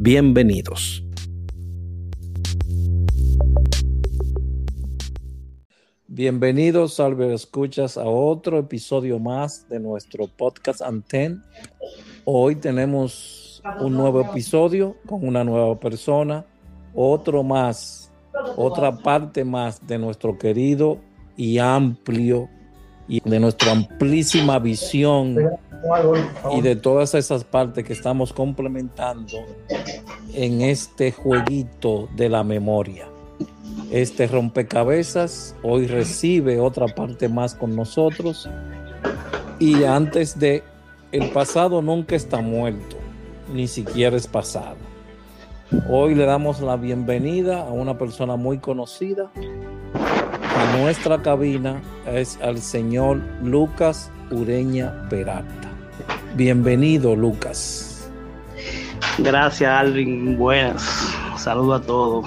Bienvenidos. Bienvenidos, Salve Escuchas, a otro episodio más de nuestro podcast Anten. Hoy tenemos un nuevo episodio con una nueva persona, otro más, otra parte más de nuestro querido y amplio y de nuestra amplísima visión y de todas esas partes que estamos complementando en este jueguito de la memoria. Este rompecabezas hoy recibe otra parte más con nosotros y antes de el pasado nunca está muerto, ni siquiera es pasado. Hoy le damos la bienvenida a una persona muy conocida a nuestra cabina, es al señor Lucas Ureña Peralta. Bienvenido, Lucas. Gracias, Alvin. Buenas. Saludo a todos.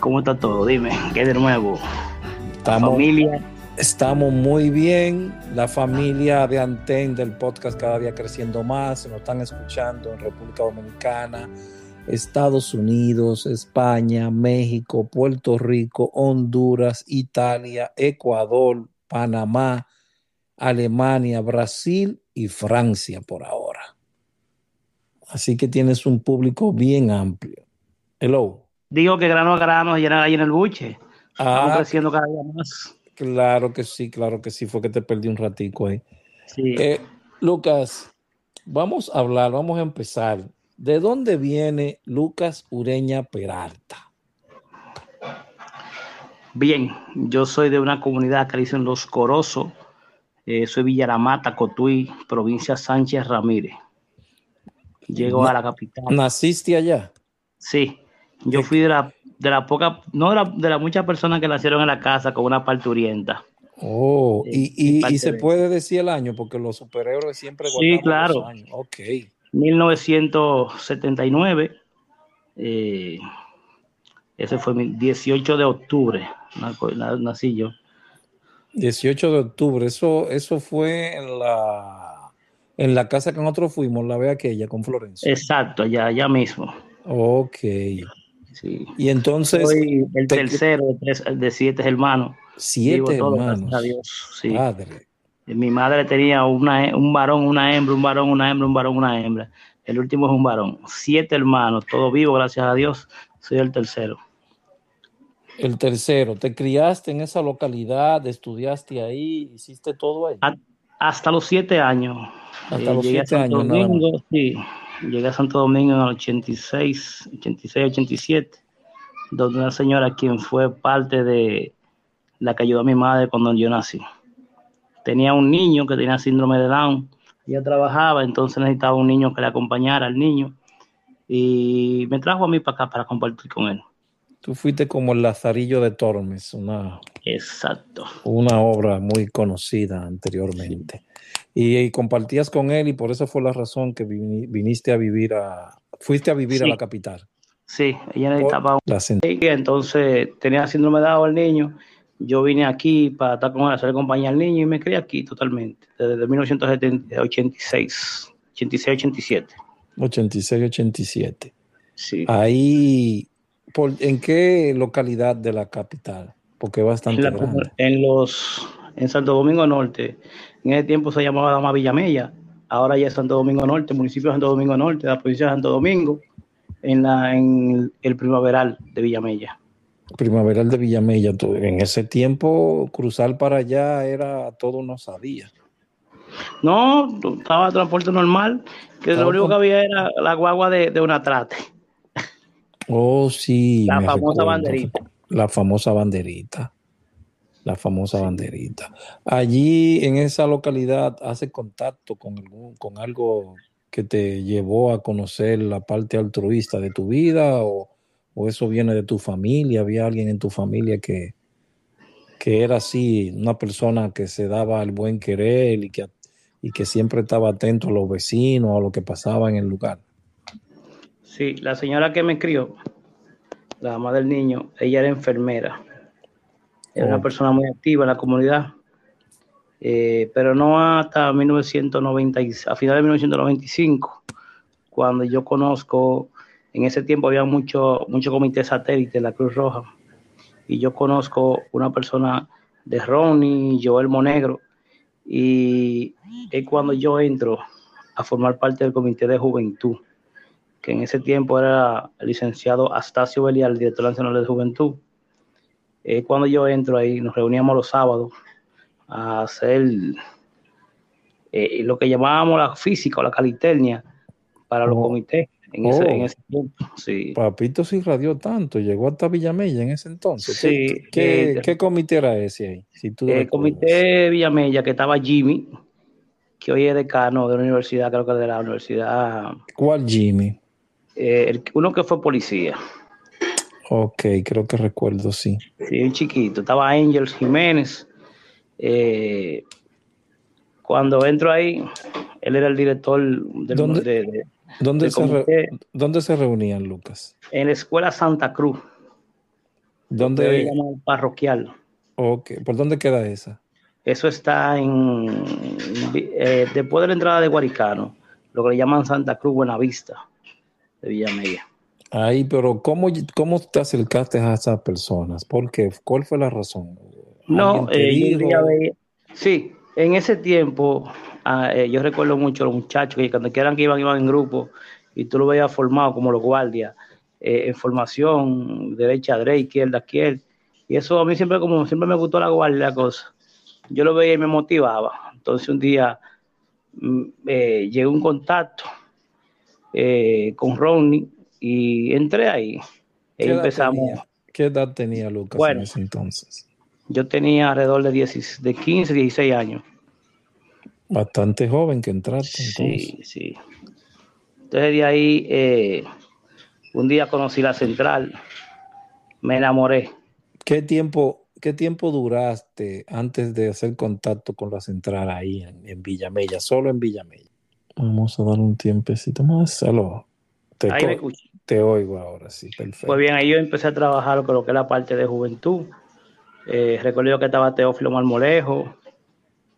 ¿Cómo está todo? Dime, ¿qué de nuevo? Estamos, familia. Estamos muy bien. La familia de Anten del podcast cada día creciendo más. Nos están escuchando en República Dominicana, Estados Unidos, España, México, Puerto Rico, Honduras, Italia, Ecuador, Panamá, Alemania, Brasil y Francia por ahora. Así que tienes un público bien amplio. Hello. Digo que grano a grano ahí en el buche. Ah, creciendo cada día más. Claro que sí, claro que sí. Fue que te perdí un ratico ahí. Sí. Eh, Lucas, vamos a hablar, vamos a empezar. ¿De dónde viene Lucas Ureña Peralta? Bien, yo soy de una comunidad que dicen Los Corosos, eh, soy Villaramata, Cotuí, provincia Sánchez Ramírez. Llego a la capital. ¿Naciste allá? Sí, yo fui de la, de la poca, no de, la, de las muchas personas que nacieron en la casa con una parturienta. Oh, y, y, se puede decir el año, porque los superhéroes siempre Sí, claro. Años. Ok. 1979. Eh, ese fue mi 18 de octubre, nací yo. 18 de octubre, eso, eso fue en la, en la casa que nosotros fuimos, la ve aquella con Florencia. Exacto, allá, allá mismo. Ok. Sí. Y entonces. Soy el tercero de, siete hermanos. Siete hermanos. sí. Padre. Mi madre tenía una, un varón, una hembra, un varón, una hembra, un varón, una hembra. El último es un varón. Siete hermanos, todos vivos, gracias a Dios. Soy el tercero. El tercero, ¿te criaste en esa localidad? ¿Estudiaste ahí? ¿Hiciste todo ahí? hasta los siete años. Hasta eh, los siete años. Domingo, sí. Llegué a Santo Domingo en el 86, 86, 87, donde una señora quien fue parte de la que ayudó a mi madre cuando yo nací. Tenía un niño que tenía síndrome de Down. Ella trabajaba, entonces necesitaba un niño que le acompañara al niño. Y me trajo a mí para acá para compartir con él. Tú fuiste como el Lazarillo de Tormes, una, Exacto. una obra muy conocida anteriormente. Y, compartías con él y por eso fue la razón que viniste a vivir a, fuiste a vivir a la capital. Sí, ella necesitaba un... Entonces tenía síndrome de Down el niño. Yo vine aquí para estar con él, hacer compañía al niño y me crié aquí totalmente, desde 1986, 86, 87. 86, 87. Sí. Ahí ¿En qué localidad de la capital? Porque bastante en, en los en Santo Domingo Norte. En ese tiempo se llamaba Dama Villamella. Ahora ya es Santo Domingo Norte, municipio de Santo Domingo Norte, la provincia de Santo Domingo, en, la, en el primaveral de Villamella. Primaveral de Villamella. En ese tiempo, cruzar para allá era todo una sabía. No, estaba transporte normal, que lo único que había era la guagua de, de una trate. Oh, sí. La famosa banderita. La famosa banderita. La famosa banderita. Allí en esa localidad hace contacto con, algún, con algo que te llevó a conocer la parte altruista de tu vida o, o eso viene de tu familia? ¿Había alguien en tu familia que, que era así, una persona que se daba el buen querer y que, y que siempre estaba atento a los vecinos, a lo que pasaba en el lugar? Sí, la señora que me crió, la mamá del niño, ella era enfermera. Era una persona muy activa en la comunidad. Eh, pero no hasta 1990, a finales de 1995, cuando yo conozco, en ese tiempo había mucho, mucho comité satélite de la Cruz Roja, y yo conozco una persona de Ronnie, Joel Monegro, y es cuando yo entro a formar parte del comité de juventud, que en ese tiempo era el licenciado Astacio Belial, director nacional de juventud. Es cuando yo entro ahí, nos reuníamos los sábados a hacer eh, lo que llamábamos la física o la caliternia para los Oh. comités en, ese, Oh. en ese tiempo. Sí. Papito sí radió tanto, llegó hasta Villamella en ese entonces. ¿Qué, Sí, qué, eh, qué comité era ese ahí? Si tú El comité Villamella, que estaba Jimmy, que hoy es decano de la universidad, creo que de la universidad, ¿Cuál Jimmy? Eh, uno que fue policía, Ok, creo que recuerdo, sí. sí, un chiquito, estaba Ángel Jiménez. eh, cuando entro ahí, él era el director del, ¿Dónde? de- de- ¿Dónde del se, re- comité ¿Dónde se reunían, Lucas? en la escuela Santa Cruz, ¿Dónde? parroquial. ok, ¿Por dónde queda esa? Eso está en eh, después de la entrada de Guaricano, lo que le llaman Santa Cruz Buenavista de Villamella. Ahí, pero ¿cómo, cómo te acercaste a esas personas? ¿Por qué? ¿Cuál fue la razón? No, ¿Alguien te eh, sí, en ese tiempo ah, eh, yo recuerdo mucho a los muchachos que cuando quieran que iban, iban en grupo y tú lo veías formado como los guardias, eh, en formación, derecha, derecha, izquierda, izquierda. Y eso a mí siempre, como siempre me gustó la guardia, la cosa. Yo lo veía y me motivaba. Entonces un día mm, eh, llegó un contacto eh, con Ronnie y entré ahí. ¿Qué Y edad empezamos. tenía? ¿Qué edad tenía Lucas Bueno. en ese entonces? Yo tenía alrededor de, 10 de 15, 16 años. Bastante joven que entraste entonces. Sí, sí. Entonces de ahí, eh, un día conocí la central, me enamoré. ¿Qué tiempo, ¿Qué tiempo duraste antes de hacer contacto con la central ahí en, en Villamella? Solo en Villamella. Vamos a dar un tiempecito más. Aló. Te, Ahí me escuché. te oigo ahora, sí, perfecto. Pues bien, ahí yo empecé a trabajar con lo que es la parte de juventud. Eh, recuerdo que estaba Teófilo Marmolejo,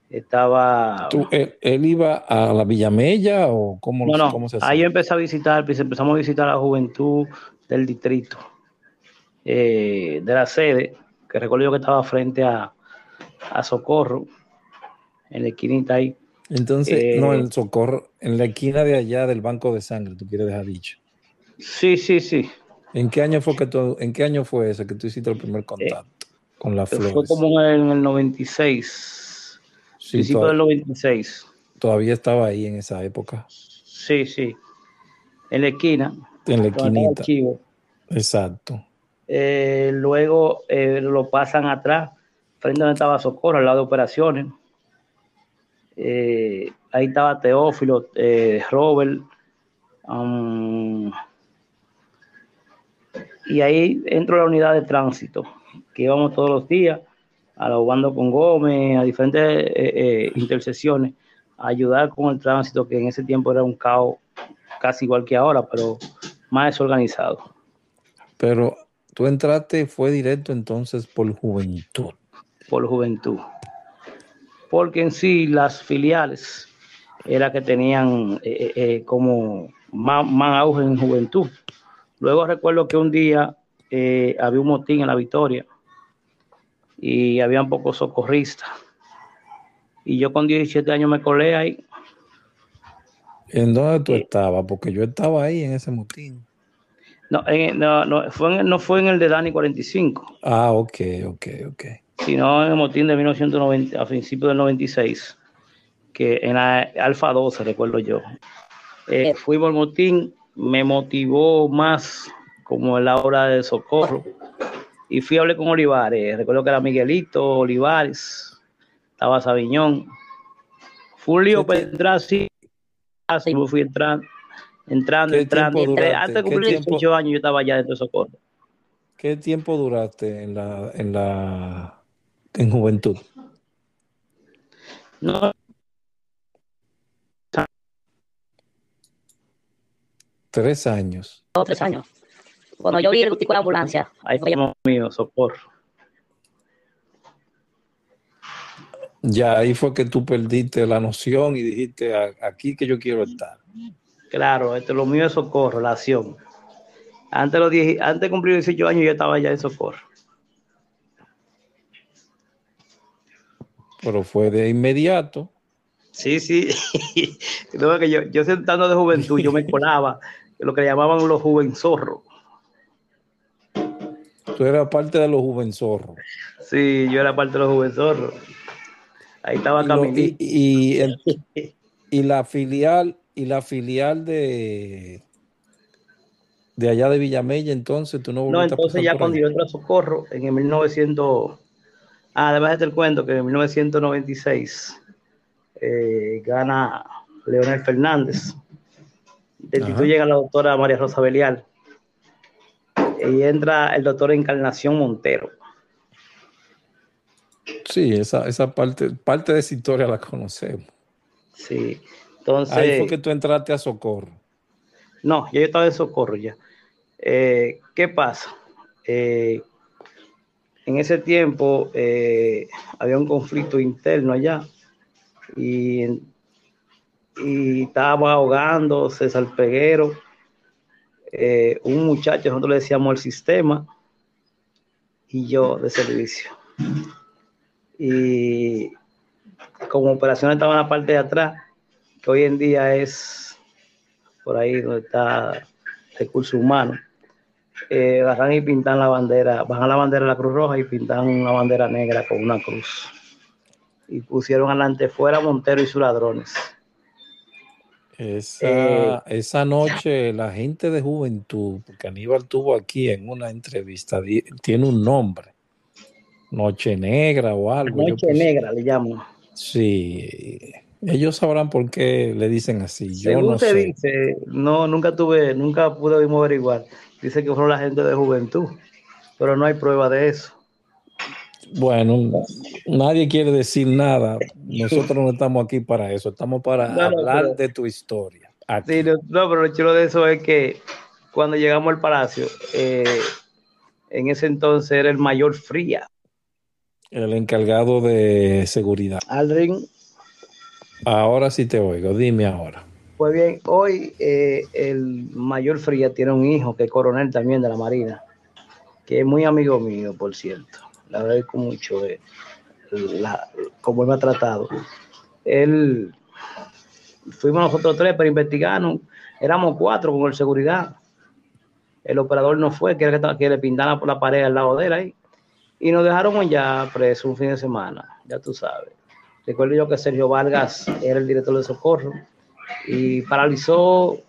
estaba... ¿Tú, él, él iba a la Villamella o cómo, No, no, cómo se ahí yo empecé a visitar, pues empezamos a visitar a la juventud del distrito, eh, de la sede, que recuerdo que estaba frente a, a Socorro, en la esquinita ahí. Entonces, Eh, no, el socorro, en la esquina de allá del banco de sangre, tú quieres dejar dicho. Sí, sí, sí. ¿En qué año fue que tú, en qué año fue ese que tú hiciste el primer contacto con las flores? Eh, Fue como en el, en el 96, Sí, principio del 96. todavía estaba ahí en esa época, Sí, sí. En la esquina, en la esquinita. Exacto. Eh, luego eh, lo pasan atrás, frente a donde estaba Socorro, al lado de operaciones. Eh, ahí estaba Teófilo, eh, Robert. um, y ahí entro a la unidad de tránsito, que íbamos todos los días a los bandos con Gómez, a diferentes eh, eh, intersecciones, a ayudar con el tránsito, que en ese tiempo era un caos casi igual que ahora, pero más desorganizado. Pero tú entraste, fue directo entonces por juventud. por juventud. Porque en sí las filiales era que tenían eh, eh, como más, más auge en juventud. Luego recuerdo que un día eh, había un motín en la Victoria y habían pocos socorristas. Y yo con 17 años me colé ahí. ¿En dónde tú Eh, estabas? Porque yo estaba ahí en ese motín. No, en- no, no, fue en, no fue en el de Dani 45, Ah, ok, ok, ok. Sino en el motín de 1990, a principios del 96, que en la Alfa 12, recuerdo yo. Eh, fuimos al motín, me motivó más como en la hora de socorro. Y fui a hablar con Olivares. Recuerdo que era Miguelito, Olivares, estaba Sabiñón. Fue un lío ¿Qué para entrar así. y me fui entrando, entrando, entrando. antes de cumplir 18 años yo estaba ya dentro de Socorro. ¿Qué tiempo duraste en la, en la, en juventud? No. Tres años. Dos, tres años. Cuando yo vi el tipo de la ambulancia, ahí fue mío, socorro. Ya ahí fue que tú perdiste la noción y dijiste aquí que yo quiero estar. Claro, esto lo mío es socorro, la acción. Antes, los antes de cumplir 18 años yo estaba ya en socorro. Pero fue de inmediato. Sí, sí. que yo, yo sentando de juventud, yo me colaba, lo que llamaban los juvenzorros. Tú eras parte de los juvenzorros. Sí, yo era parte de los juvenzorros. Ahí estaba caminando. Y, y, la filial, y la filial de de allá de Villamella, entonces tú no No, entonces ya cuando yo entré a Socorro, en el 1900, ah, además de el cuento que en 1996 eh, gana Leonel Fernández, destituyen a la doctora María Rosa Belial y entra el doctor Encarnación Montero. Sí, esa, esa parte, parte de esa historia la conocemos. Sí, entonces... Ahí fue que tú entraste a Socorro. No, yo estaba en Socorro ya. Eh, ¿Qué pasa? Eh, en ese tiempo eh, había un conflicto interno allá y, y estaba ahogando César Peguero, un muchacho, nosotros le decíamos el sistema, y yo de servicio. Y como operación estaba en la parte de atrás, que hoy en día es por ahí donde está recursos humanos eh, agarran y pintan la bandera, bajan la bandera de la Cruz Roja y pintan una bandera negra con una cruz. Y pusieron adelante fuera Montero y sus ladrones. Esa, eh, esa noche la gente de juventud, porque Aníbal tuvo aquí en una entrevista, tiene un nombre, Noche Negra o algo. Noche Negra le llamo. Sí, ellos sabrán por qué le dicen así. Yo no dice, no, nunca tuve, nunca pude igual dice que fueron la gente de juventud, pero no hay prueba de eso. Bueno, nadie quiere decir nada. Nosotros no estamos aquí para eso, estamos para hablar de tu historia. Sí, no, pero lo chulo de eso es que cuando llegamos al palacio, eh, en ese entonces era el mayor Fría. El encargado de seguridad. Aldrin. Ahora sí te oigo, dime ahora. Pues bien, hoy eh, el mayor Fría tiene un hijo que es coronel también de la Marina, que es muy amigo mío, por cierto. Le agradezco mucho de la, cómo él me ha tratado. Él, fuimos nosotros tres para investigarnos, éramos cuatro con el seguridad. El operador no fue, que, era que le pintara por la pared al lado de él ahí. Y nos dejaron ya preso un fin de semana, ya tú sabes. Recuerdo yo que Sergio Vargas era el director de socorro y paralizó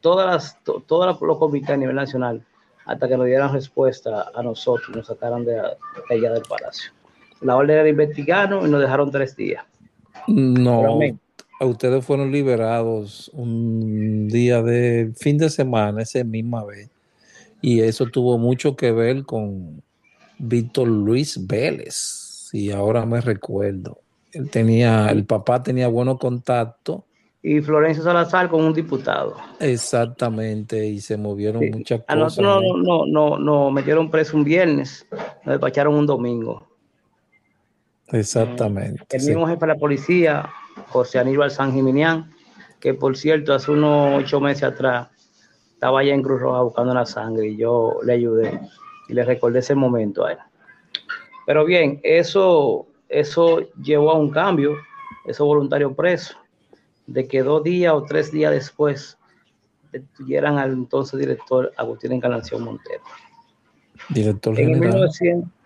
todas las, todos los comités a nivel nacional hasta que nos dieran respuesta a nosotros, nos sacaran de, allá del palacio. La orden era investigarnos y nos dejaron tres días. No, ustedes fueron liberados un día de fin de semana, esa misma vez. Y eso tuvo mucho que ver con Víctor Luis Vélez, y ahora me recuerdo. Él tenía, el papá tenía buenos contactos. Y Florencio Salazar con un diputado. Exactamente, y se movieron muchas cosas. A nosotros no, no, no, metieron preso un viernes, nos despacharon un domingo. Exactamente. El mismo jefe de la policía, José Aníbal San Jiminián, que por cierto hace unos ocho meses atrás estaba allá en Cruz Roja buscando la sangre y yo le ayudé y le recordé ese momento a él. Pero bien, eso eso llevó a un cambio, esos voluntarios presos, de que dos días o tres días después detuvieran al entonces director Agustín Encarnación Montero. Director general.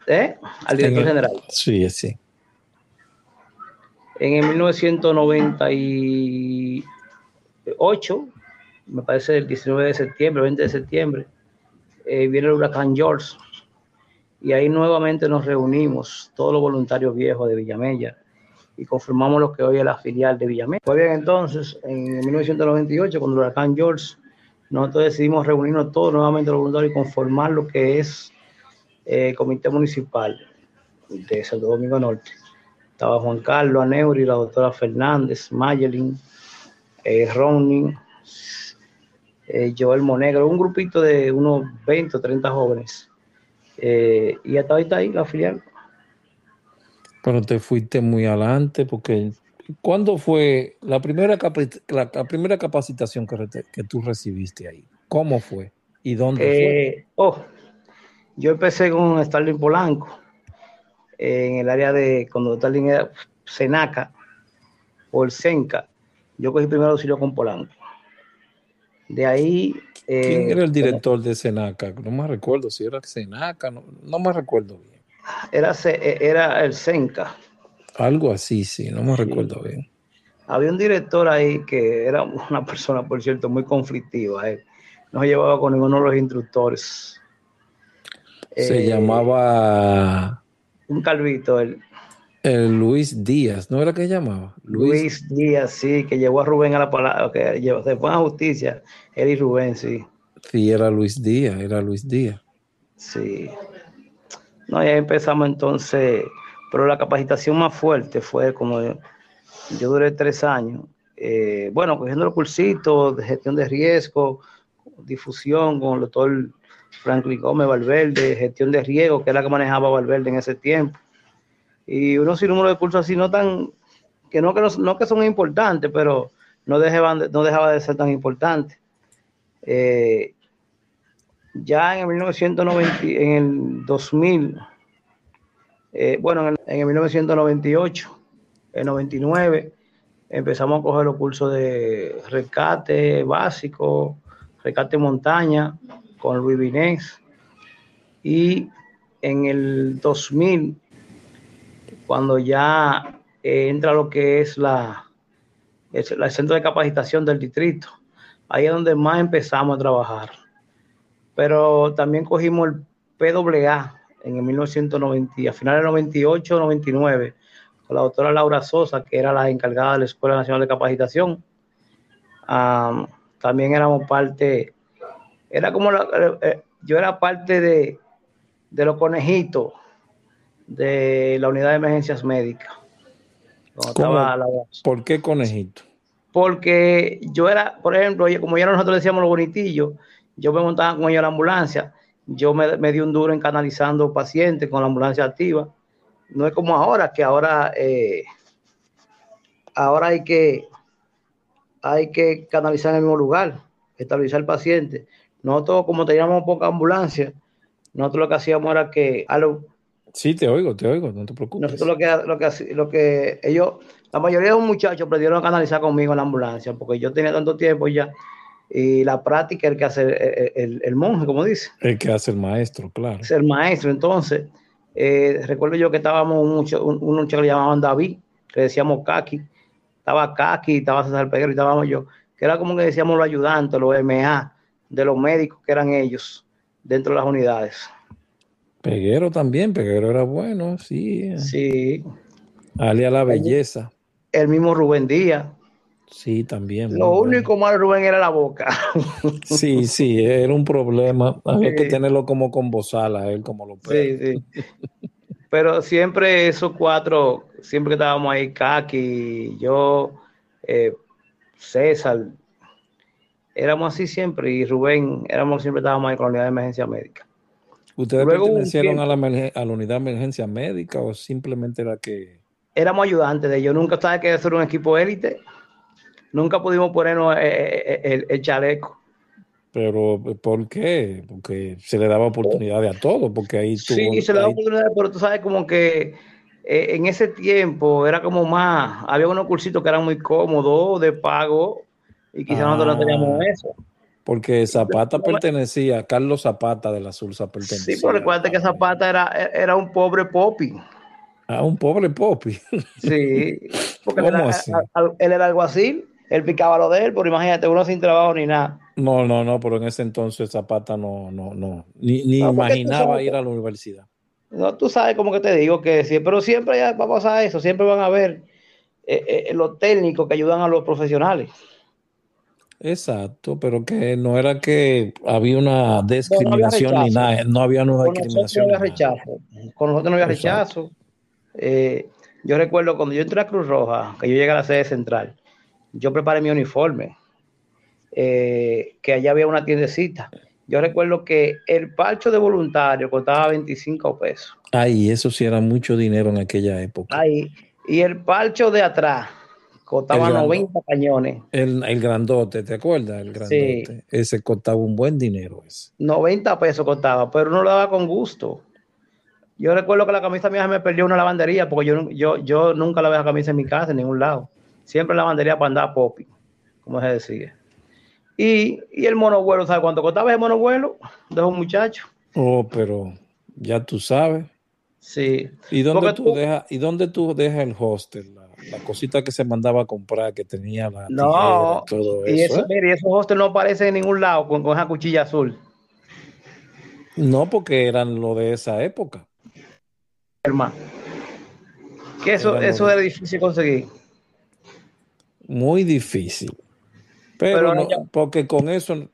¿eh? Al director general. Sí, sí. En el 1998, me parece el 19 de septiembre, 20 de septiembre, eh, viene el huracán George y ahí nuevamente nos reunimos, todos los voluntarios viejos de Villamella, y conformamos lo que hoy es la filial de Villamé. Muy bien, entonces, en 1998, cuando el huracán George, nosotros decidimos reunirnos todos nuevamente los voluntarios y conformar lo que es el eh, Comité Municipal de Santo Domingo Norte. Estaba Juan Carlos Aneuri, la doctora Fernández, Mayelin, eh, Ronnie, eh, Joel Monegro, un grupito de unos 20 o 30 jóvenes. Eh, y hasta ahorita ahí la filial. Pero te fuiste muy adelante porque ¿cuándo fue la primera, la, primera capacitación que, que, tú recibiste ahí? ¿Cómo fue? ¿Y dónde fue? Eh, oh, yo empecé con Starling Polanco en el área de cuando Starling era Senaca o el Senca. Yo cogí primero auxilio con Polanco. De ahí. ¿Quién era el director de Senaca? No me recuerdo si era Senaca, no, no me recuerdo bien. Era, era el Senca. Algo así, sí, no me recuerdo bien. Había un director ahí que era una persona, por cierto, muy conflictiva. Eh. No llevaba con ninguno de los instructores. Se eh, llamaba. Un calvito, él. El Luis Díaz, ¿no era que llamaba? Luis, Díaz, sí, que llevó a Rubén a la palabra, que llevó, se fue a justicia, él y Rubén, sí. Sí, era Luis Díaz, era Luis Díaz. Sí. No, ya empezamos entonces, pero la capacitación más fuerte fue como yo, duré tres años, eh, bueno, cogiendo los cursitos de gestión de riesgo, difusión con el doctor Franklin Gómez Valverde, gestión de riesgo, que era la que manejaba Valverde en ese tiempo y unos número de cursos así no tan, que no que, no, que son importantes, pero no, dejaban, no dejaba de ser tan importante. Eh, ya en el 1990, en el 2000, eh, bueno, en el, 1998, en 99, empezamos a coger los cursos de rescate básico, rescate montaña con Luis Vinés. Y en el 2000 cuando ya eh, entra lo que es la, el centro de capacitación del distrito. Ahí es donde más empezamos a trabajar. Pero también cogimos el PWA en el 1990, a finales del 98, 99, con la doctora Laura Sosa, que era la encargada de la Escuela Nacional de Capacitación. también éramos parte, era como, eh, eh, yo era parte de, de los conejitos de la unidad de emergencias médicas. ¿Por qué conejito? Porque yo era, por ejemplo, como ya nosotros decíamos los bonitillos, yo me montaba con ellos a la ambulancia, yo me, di un duro en canalizando pacientes con la ambulancia activa. No es como ahora, que ahora, eh, ahora hay que, hay que canalizar en el mismo lugar, estabilizar al paciente. Nosotros, como teníamos poca ambulancia, nosotros lo que hacíamos era que a los Sí, te oigo, te oigo, no te preocupes. Nosotros lo que, lo que, lo que ellos, la mayoría de los muchachos aprendieron a canalizar conmigo en la ambulancia, porque yo tenía tanto tiempo ya, y la práctica es el que hace el, monje, como dice. El que hace el maestro, claro. Es el maestro, entonces, eh, recuerdo yo que estábamos un, un, un muchacho que le llamaban David, que decíamos Kaki, estaba Kaki, estaba César Peguero y estábamos yo, que era como que decíamos los ayudantes, los MA, de los médicos que eran ellos, dentro de las unidades. Peguero también, Peguero era bueno, sí. Sí. Alia la belleza. El mismo Rubén Díaz. Sí, también. Lo único malo Rubén era la boca. Sí, sí, era un problema. Había que tenerlo como con bozal él, como lo Sí, sí. Pero siempre esos cuatro, siempre que estábamos ahí, Kaki, yo, eh, César, éramos así siempre, y Rubén, éramos siempre estábamos ahí con la unidad de emergencia médica. ¿Ustedes pertenecieron a la, a la unidad de emergencia médica o simplemente era que...? Éramos ayudantes de ellos. Nunca sabía que ser un equipo élite. Nunca pudimos ponernos eh, eh, eh, el, chaleco. Pero, ¿por qué? Porque se le daba oportunidades a todos, porque ahí Sí, se le daba oportunidades, pero tú sabes como que en ese tiempo era como más, había unos cursitos que eran muy cómodos, de pago, y quizás nosotros no teníamos ah. eso. Porque Zapata pertenecía, Carlos Zapata de la Sursa pertenecía. Sí, pero recuerda que Zapata era, era un pobre popi. Ah, un pobre popi. Sí. Porque ¿Cómo él, así? él era alguacil, él picaba lo de él, pero imagínate, uno sin trabajo ni nada. No, no, no, pero en ese entonces Zapata no, no, no, ni, ni imaginaba ir a la universidad. No, tú sabes como que te digo que sí, pero siempre ya va a pasar eso, siempre van a ver eh, eh, los técnicos que ayudan a los profesionales. Exacto, pero que no era que había una discriminación ni nada, no había una discriminación. No había rechazo. Con nosotros no había rechazo. Eh, yo recuerdo cuando yo entré a Cruz Roja, que yo llegué a la sede central, yo preparé mi uniforme, que allá había una tiendecita. Yo recuerdo que el parcho de voluntario costaba 25 pesos. Ay, eso sí era mucho dinero en aquella época. Ay, y el parcho de atrás costaba 90 cañones. El, el, grandote, ¿te acuerdas? El grandote. Sí. Ese costaba un buen dinero. Ese. 90 pesos costaba, pero uno lo daba con gusto. Yo recuerdo que la camisa mía se me perdió una lavandería porque yo, yo, yo nunca la la camisa en mi casa, en ningún lado. Siempre lavandería para andar popi, como se decía. Y, y el monovuelo, ¿sabes cuánto costaba el monovuelo de un muchacho? Oh, pero ya tú sabes. Sí. ¿Y dónde, tú, dejas, ¿Y dónde tú dejas el hostel? La, cosita que se mandaba a comprar, que tenía la. No, todo y eso. eso ¿eh? mire, esos hostels no aparecen en ningún lado con, con, esa cuchilla azul. No, porque eran lo de esa época. Hermano. Que eso, era eso era difícil conseguir. Muy difícil. Pero, Pero no, porque con eso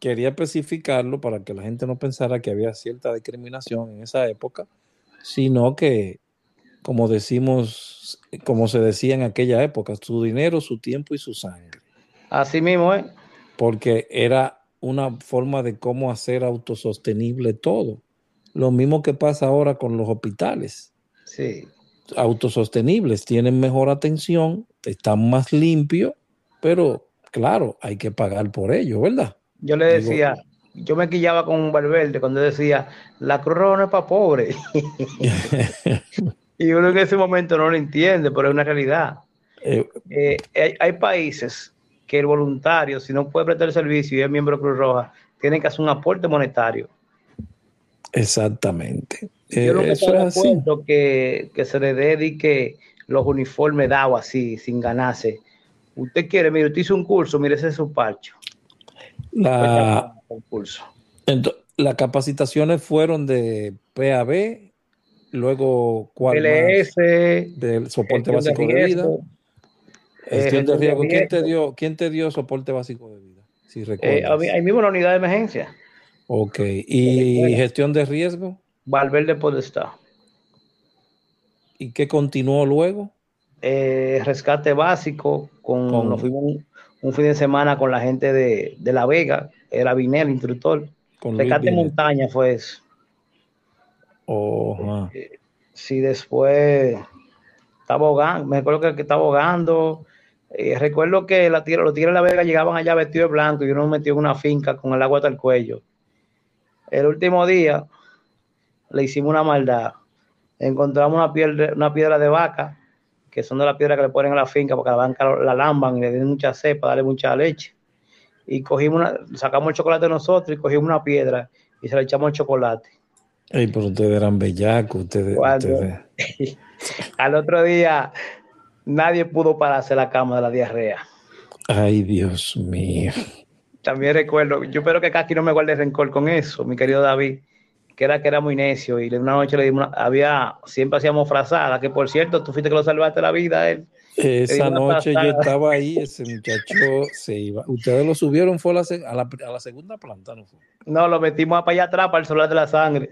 quería especificarlo para que la gente no pensara que había cierta discriminación en esa época sino que, como decimos, como se decía en aquella época, su dinero, su tiempo y su sangre. Así mismo, ¿eh? Porque era una forma de cómo hacer autosostenible todo. Lo mismo que pasa ahora con los hospitales. Sí. Autosostenibles, tienen mejor atención, están más limpios, pero claro, hay que pagar por ello, ¿verdad? Yo le decía, Digo, yo me quillaba con un Valverde cuando decía, la Cruz Roja no es para pobres. y uno en ese momento no lo entiende, pero es una realidad. Eh, eh, hay, hay, países que el voluntario, si no puede prestar el servicio y es miembro de Cruz Roja, tiene que hacer un aporte monetario. Exactamente. Yo no eh, eso es así. Que, que se le dedique los uniformes dados así, sin ganarse. Usted quiere, mire, usted hizo un curso, mire, ese es su parcho. La, concurso. Entonces, las capacitaciones fueron de PAB, luego cuál LS, del soporte básico de, de vida. Gestión de riesgo. ¿Quién te, dio, ¿Quién te dio soporte básico de vida? Si eh, ahí mismo la unidad de emergencia. Ok. ¿Y gestión de riesgo? Valverde Podestá. ¿Y qué continuó luego? Eh, rescate básico. Con, con... Nos fuimos un, un, fin de semana con la gente de, de La Vega, era Vinel, el instructor. Con Rescate montaña fue eso. Eh, sí, después estaba ahogando, me acuerdo que, estaba ahogando. Eh, recuerdo que la tira, los tigres de la Vega llegaban allá vestidos de blanco y uno metió en una finca con el agua hasta el cuello. El último día le hicimos una maldad. Encontramos una piedra, una piedra de vaca, que son de las piedras que le ponen a la finca porque la banca la lamban y le den mucha cepa, darle mucha leche y cogimos una, sacamos el chocolate nosotros y cogimos una piedra y se le echamos el chocolate. Ay, pero ustedes eran bellacos, ustedes. ustedes. al otro día nadie pudo pararse la cama de la diarrea. Ay, Dios mío. También recuerdo, yo espero que Kaki no me guarde rencor con eso, mi querido David, que era que era muy necio y una noche le dimos, había, siempre hacíamos frazada, que por cierto, tú fuiste que lo salvaste la vida a él. Esa noche yo estaba ahí, ese muchacho se iba. Ustedes lo subieron fue a la, a la, a la segunda planta, ¿no fue? No, lo metimos para allá atrás, para el solar de la sangre.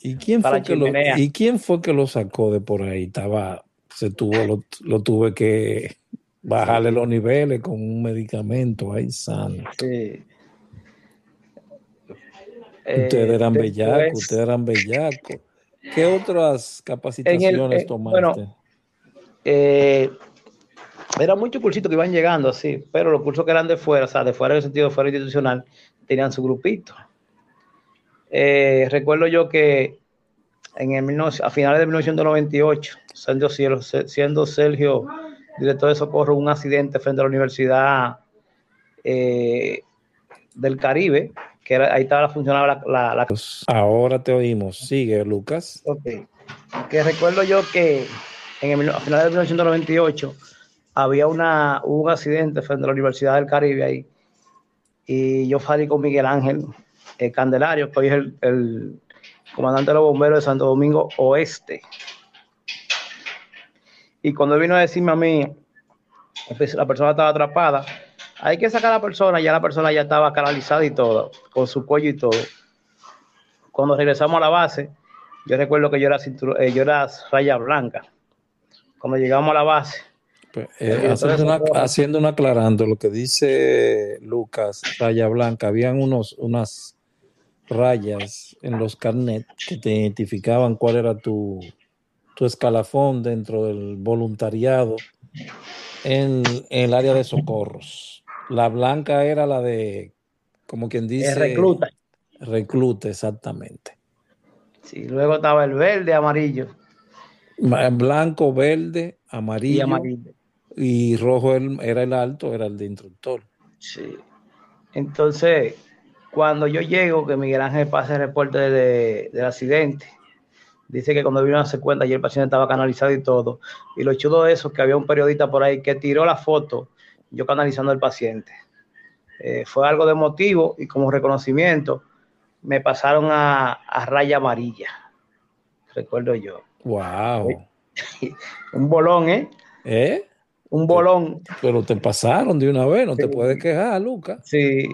¿Y quién, fue que lo, ¿Y quién fue que lo sacó de por ahí? Estaba, se tuvo, lo, lo tuve que bajarle los niveles con un medicamento, sano. Sí. Ustedes eran eh, bellacos, ustedes eran bellacos. ¿Qué otras capacitaciones el, eh, tomaste? Bueno, eh, era muchos cursitos que iban llegando así, pero los cursos que eran de fuera, o sea, de fuera en el sentido de fuera institucional, tenían su grupito. Eh, recuerdo yo que en el, a finales de 1998, siendo, siendo Sergio director de socorro, un accidente frente a la Universidad eh, del Caribe, que era, ahí estaba funcionaba la, la, la, Ahora te oímos. Sigue, Lucas. Okay. Que recuerdo yo que en el, a finales de 1998 había una, un accidente frente a la Universidad del Caribe ahí. Y yo salí con Miguel Ángel el Candelario, que hoy es el, el comandante de los bomberos de Santo Domingo Oeste. Y cuando vino a decirme a mí, pues, la persona estaba atrapada, hay que sacar a la persona, ya la persona ya estaba canalizada y todo, con su cuello y todo. Cuando regresamos a la base, yo recuerdo que yo era, eh, yo era raya blanca. Cuando llegamos a la base. Pues, eh, haciendo, una, aclarando lo que dice Lucas, raya blanca, habían unos, unas rayas en los carnets que te identificaban cuál era tu, tu escalafón dentro del voluntariado en, el área de socorros. La blanca era la de, como quien dice... recluta. Recluta, exactamente. Sí, luego estaba el verde, amarillo. Blanco, verde, amarillo. Y amarillo. Y rojo era el alto, era el de instructor. Sí. Entonces, cuando yo llego, que Miguel Ángel pasa el reporte de, del accidente, Dice que cuando vino a darse cuenta, y el paciente estaba canalizado y todo. Y lo chulo de eso es que había un periodista por ahí que tiró la foto, yo canalizando al paciente. Eh, fue algo de motivo y como reconocimiento me pasaron a, raya amarilla. Recuerdo yo. Wow. un bolón, ¿eh? ¿Eh? Un bolón. Pero te pasaron de una vez, no te puedes quejar, Lucas. Sí,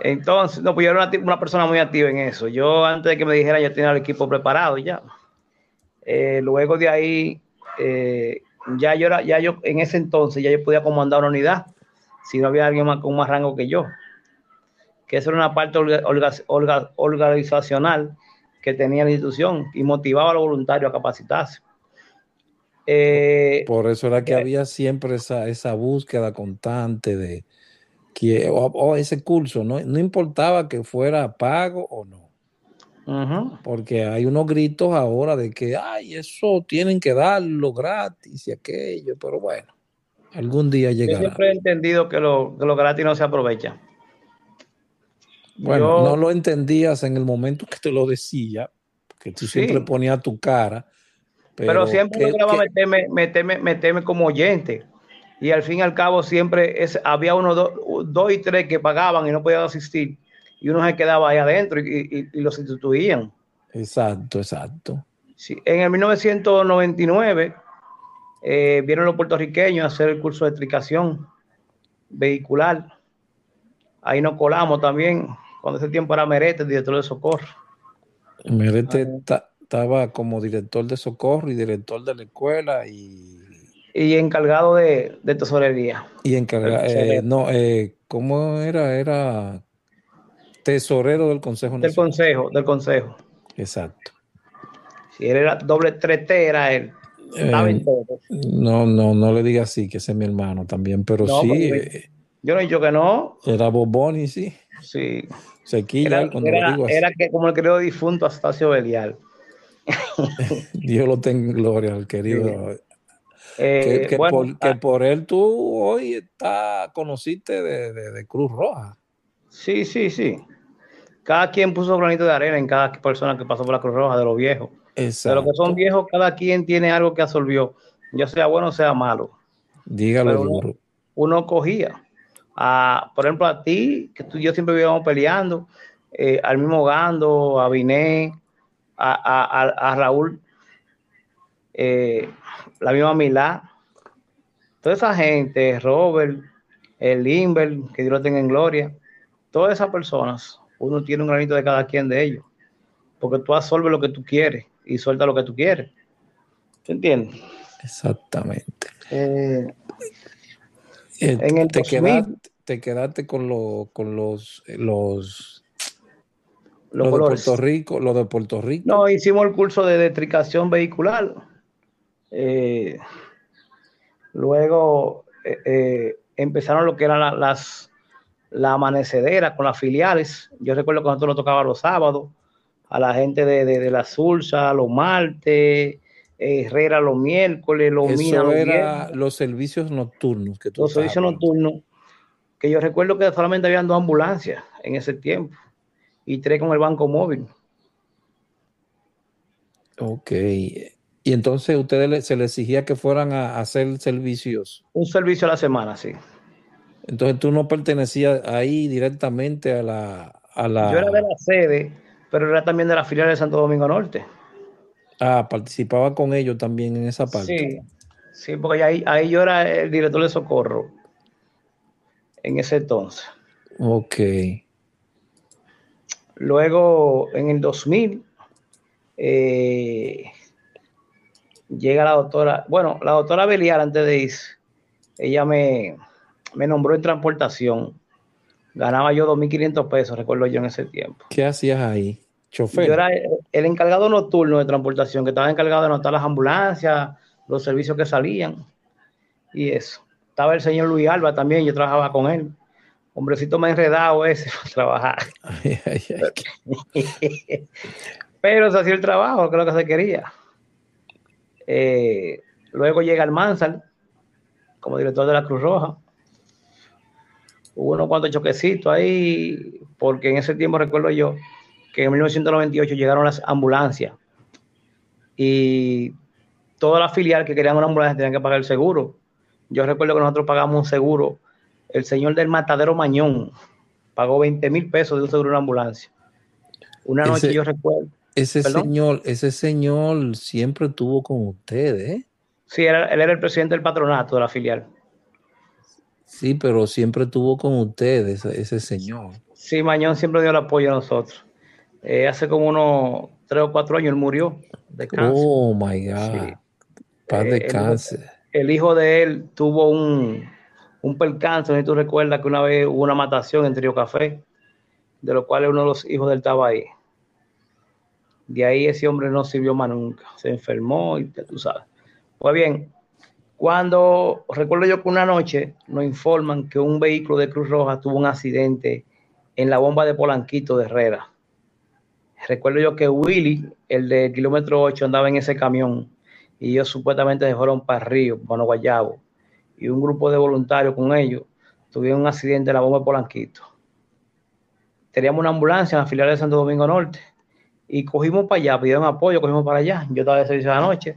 entonces, no, pues yo era una, persona muy activa en eso. Yo antes de que me dijera, ya tenía el equipo preparado ya. Eh, luego de ahí, eh, ya yo era, ya yo en ese entonces ya yo podía comandar una unidad, si no había alguien más con más rango que yo. Que eso era una parte organizacional que tenía la institución y motivaba a los voluntarios a capacitarse. Eh, Por eso era que había siempre esa, esa búsqueda constante de, o, ese curso, no, no importaba que fuera pago o no. Porque hay unos gritos ahora de que, ay, eso tienen que darlo gratis y aquello, pero bueno, algún día llegará. Yo siempre he entendido que lo, gratis no se aprovecha. Bueno, no lo entendías en el momento que te lo decía, que tú siempre ponías tu cara. Pero, siempre lograba meterme, meterme, meterme como oyente y al fin y al cabo siempre es, había uno, dos y tres que pagaban y no podían asistir y uno se quedaba ahí adentro y, los sustituían. Exacto, exacto. Sí. En el 1999 eh, vieron los puertorriqueños a hacer el curso de tricación vehicular. Ahí nos colamos también, cuando ese tiempo era Merete, director de socorro. Merete estaba como director de socorro y director de la escuela y y encargado de, tesorería. Y encargado, eh, no, eh, ¿cómo era? Era tesorero del Consejo Nacional. Del Consejo, del Consejo. Exacto. Si él era doble 3T, era él. Eh, no, no, no le diga así, que ese es mi hermano también, pero sí. yo no he dicho que no. Era Boboni, sí. Sí. Sequilla, era, cuando era, digo Era que, como el querido difunto Astacio Belial. Dios lo tenga en gloria, el querido. Eh, que, ah. por, él tú hoy está, conociste de, Cruz Roja. Sí, sí, sí. Cada quien puso granito de arena en cada persona que pasó por la Cruz Roja, de los viejos. De los que son viejos, cada quien tiene algo que absorbió, ya sea bueno o sea malo. Dígalo uno, cogía. A, por ejemplo, a ti, que tú y yo siempre vivíamos peleando, eh, al mismo Gando, a Biné, a, Raúl, eh, la misma Milá, toda esa gente, Robert, el Limber, que Dios lo tenga en gloria, todas esas personas, uno tiene un granito de cada quien de ellos, porque tú absorbes lo que tú quieres y sueltas lo que tú quieres. ¿Se entiende? Exactamente. Eh, eh, en el te, quedaste, te quedaste con, lo, con los, eh, los los, de Puerto Rico, lo de Puerto Rico. No, hicimos el curso de detricación vehicular. Eh, luego eh, eh, empezaron lo que eran las la amanecedera con las filiales. Yo recuerdo que nosotros nos tocaba los sábados, a la gente de, la Sulsa, los martes, Herrera los miércoles, los Eso era los servicios nocturnos que Los servicios nocturnos, que yo recuerdo que solamente habían dos ambulancias en ese tiempo y tres con el banco móvil. Ok. Y entonces ustedes se les exigía que fueran a, hacer servicios. Un servicio a la semana, sí. Entonces tú no pertenecías ahí directamente a la, a la... Yo era de la sede, pero era también de la filial de Santo Domingo Norte. Ah, participaba con ellos también en esa parte. Sí, Sí, porque ahí, ahí yo era el director de socorro en ese entonces. Ok. Luego, en el 2000, eh, llega la doctora, bueno, la doctora Beliar antes de irse, ella me, me nombró en transportación. Ganaba yo 2.500 pesos, recuerdo yo en ese tiempo. ¿Qué hacías ahí? Chofer. Yo era el encargado nocturno de transportación, que estaba encargado de anotar las ambulancias, los servicios que salían y eso. Estaba el señor Luis Alba también, yo trabajaba con él. Hombrecito me enredado ese para trabajar. Pero se hacía el trabajo, que es lo que se quería. Eh, luego llega el Mansal como director de la Cruz Roja. Hubo unos cuantos choquecitos ahí, porque en ese tiempo recuerdo yo que en 1998 llegaron las ambulancias y todas las filiales que querían una ambulancia tenían que pagar el seguro. Yo recuerdo que nosotros pagamos un seguro. El señor del matadero Mañón pagó 20 mil pesos de un seguro de una ambulancia. Una noche yo recuerdo. Ese señor, ese señor siempre estuvo con ustedes, ¿eh? Sí, él era el presidente del patronato de la filial. Sí, pero siempre estuvo con ustedes, ese señor. Sí, Mañón siempre dio el apoyo a nosotros. Eh, hace como unos tres o cuatro años él murió de cáncer. Oh my God. Paz de eh, cáncer. El, hijo de él tuvo un, un percance. Si tú recuerdas que una vez hubo una matación en Trio Café, de lo cual uno de los hijos de él estaba ahí. De ahí ese hombre no sirvió más nunca. Se enfermó y tú sabes. Pues bien, cuando recuerdo yo que una noche nos informan que un vehículo de Cruz Roja tuvo un accidente en la bomba de Polanquito de Herrera. Recuerdo yo que Willy, el de kilómetro 8, andaba en ese camión y ellos supuestamente se fueron para Río, para Guayabo, y un grupo de voluntarios con ellos tuvieron un accidente en la bomba de Polanquito. Teníamos una ambulancia en la filial de Santo Domingo Norte y cogimos para allá, pidieron apoyo, cogimos para allá. Yo estaba de servicio de la noche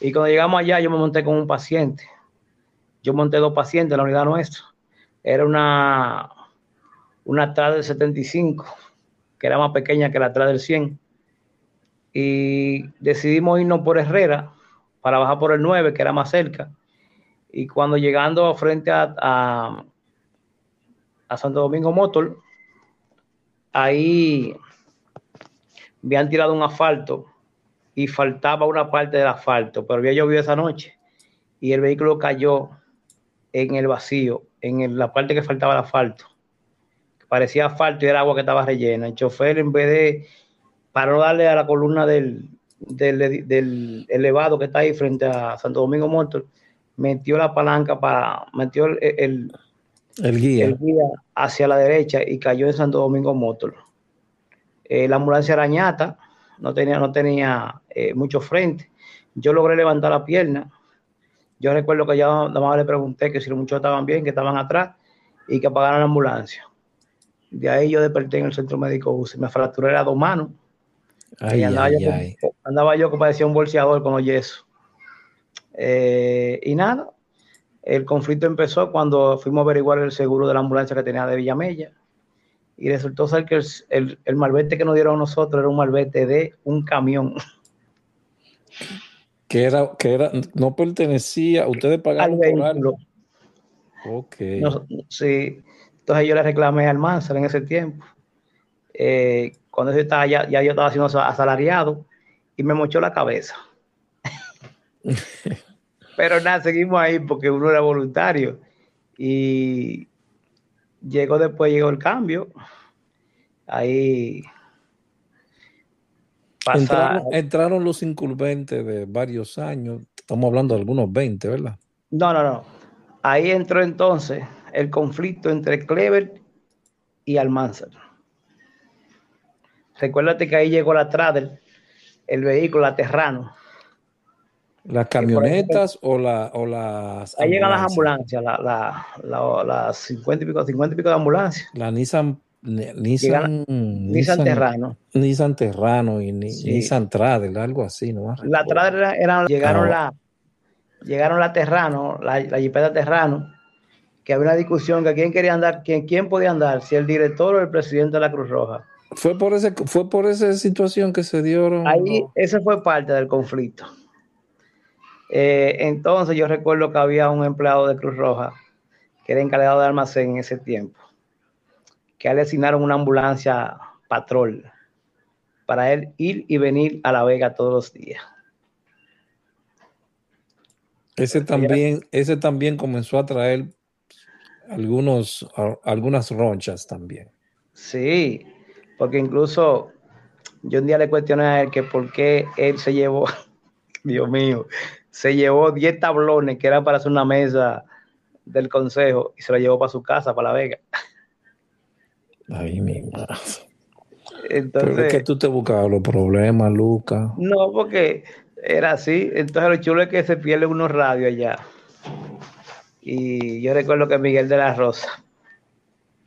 y cuando llegamos allá yo me monté con un paciente. Yo monté dos pacientes en la unidad nuestra. Era una, una tarde del 75 que era más pequeña que la atrás del 100. Y decidimos irnos por Herrera para bajar por el 9, que era más cerca. Y cuando llegando frente a, a, a Santo Domingo Motor, ahí habían tirado un asfalto y faltaba una parte del asfalto, pero había llovido esa noche y el vehículo cayó en el vacío, en la parte que faltaba el asfalto parecía asfalto y era agua que estaba rellena. El chofer, en vez de, para no darle a la columna del, del, elevado que está ahí frente a Santo Domingo Motor, metió la palanca para, metió el, el, guía. hacia la derecha y cayó en Santo Domingo Motor. Eh, la ambulancia arañata, no tenía, no tenía eh, mucho frente. Yo logré levantar la pierna. Yo recuerdo que ya nada más le pregunté que si los muchachos estaban bien, que estaban atrás y que apagaran la ambulancia. De ahí yo desperté en el centro médico UCI. Me fracturé las dos manos. andaba, yo andaba, yo que parecía un bolseador con los yesos. Eh, y nada, el conflicto empezó cuando fuimos a averiguar el seguro de la ambulancia que tenía de Villamella. Y resultó ser que el, el, malvete que nos dieron a nosotros era un malvete de un camión. Que era, que era, no pertenecía, ustedes pagaron por algo. Ok. sí, entonces yo le reclamé al Mansell en ese tiempo. Eh, cuando yo estaba, ya, ya, yo estaba siendo asalariado y me mochó la cabeza. Pero nada, seguimos ahí porque uno era voluntario. Y llegó después, llegó el cambio. Ahí entraron, entraron, los incumbentes de varios años. Estamos hablando de algunos 20, ¿verdad? No, no, no. Ahí entró entonces el conflicto entre Clever y Almanzar. Recuérdate que ahí llegó la Trader, el vehículo, la Terrano. ¿Las camionetas o, la, o las Ahí llegan las ambulancias, las 50 y pico, 50 y pico de ambulancias. La Nissan Nissan, Nissan, Terrano. Nissan Terrano y Nissan Trader, algo así, ¿no? La Trader eran, llegaron la llegaron la Terrano, la, la Jeepeta Terrano, que había una discusión que quién quería andar, quién, quién podía andar, si el director o el presidente de la Cruz Roja. Fue por ese, fue por esa situación que se dieron. Ahí, ese fue parte del conflicto. Eh, entonces yo recuerdo que había un empleado de Cruz Roja que era encargado de almacén en ese tiempo, que le asignaron una ambulancia patrol para él ir y venir a La Vega todos los días. Ese también, ese también comenzó a traer algunos, algunas ronchas también. Sí, porque incluso yo un día le cuestioné a él que por qué él se llevó, Dios mío, se llevó 10 tablones que eran para hacer una mesa del consejo y se lo llevó para su casa, para La Vega. Ay, mi madre. Entonces, Pero es que tú te buscabas los problemas, Luca. No, porque era así. Entonces lo chulo es que se pierde unos radios allá. Y yo recuerdo que Miguel de la Rosa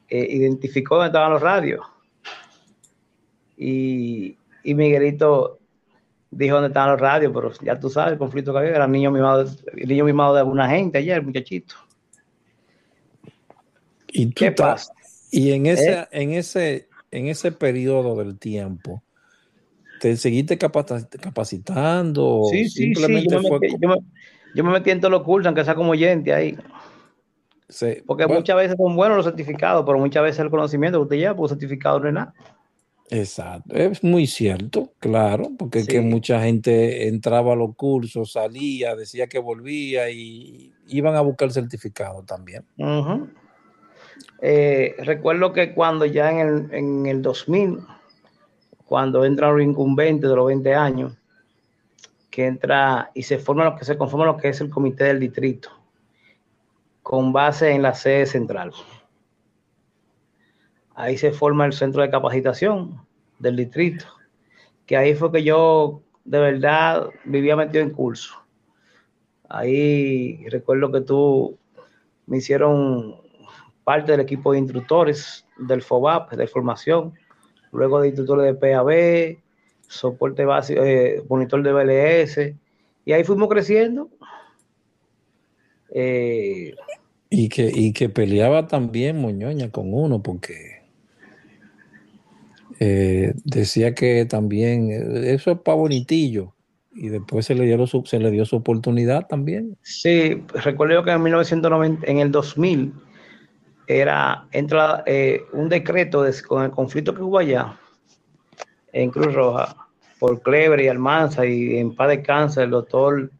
eh, identificó dónde estaban los radios. Y, y, Miguelito dijo dónde estaban los radios, pero ya tú sabes el conflicto que había, era niño mimado, el niño mimado de alguna gente ayer, el muchachito. ¿Y ¿Qué pasa? Y en ese, ¿Eh? en ese, en ese periodo del tiempo, ¿te seguiste capacitando? Sí, sí, sí. Yo me, metí, en todos los cursos, aunque sea como oyente ahí. Porque muchas veces son buenos los certificados, pero muchas veces el conocimiento que usted lleva, pues certificado no es nada. Exacto, es muy cierto, claro, porque que mucha gente entraba a los cursos, salía, decía que volvía y iban a buscar el certificado también. Eh, recuerdo que cuando ya en el, en el 2000, cuando entra un incumbente de los 20 años, que entra y se forma lo que se conforma lo que es el comité del distrito, con base en la sede central. Ahí se forma el centro de capacitación del distrito, que ahí fue que yo de verdad vivía metido en curso. Ahí recuerdo que tú me hicieron parte del equipo de instructores del FOBAP, de formación, luego de instructores de PAB, soporte básico, eh, monitor de BLS, y ahí fuimos creciendo. Eh, y, que, y que peleaba también Moñoña con uno, porque eh, decía que también eso es para bonitillo. Y después se le, dio su, se le dio su oportunidad también. Sí, recuerdo que en 1990, en el 2000, era entra eh, un decreto con el conflicto que hubo allá en Cruz Roja por Clever y Almanza y en paz de cáncer el doctor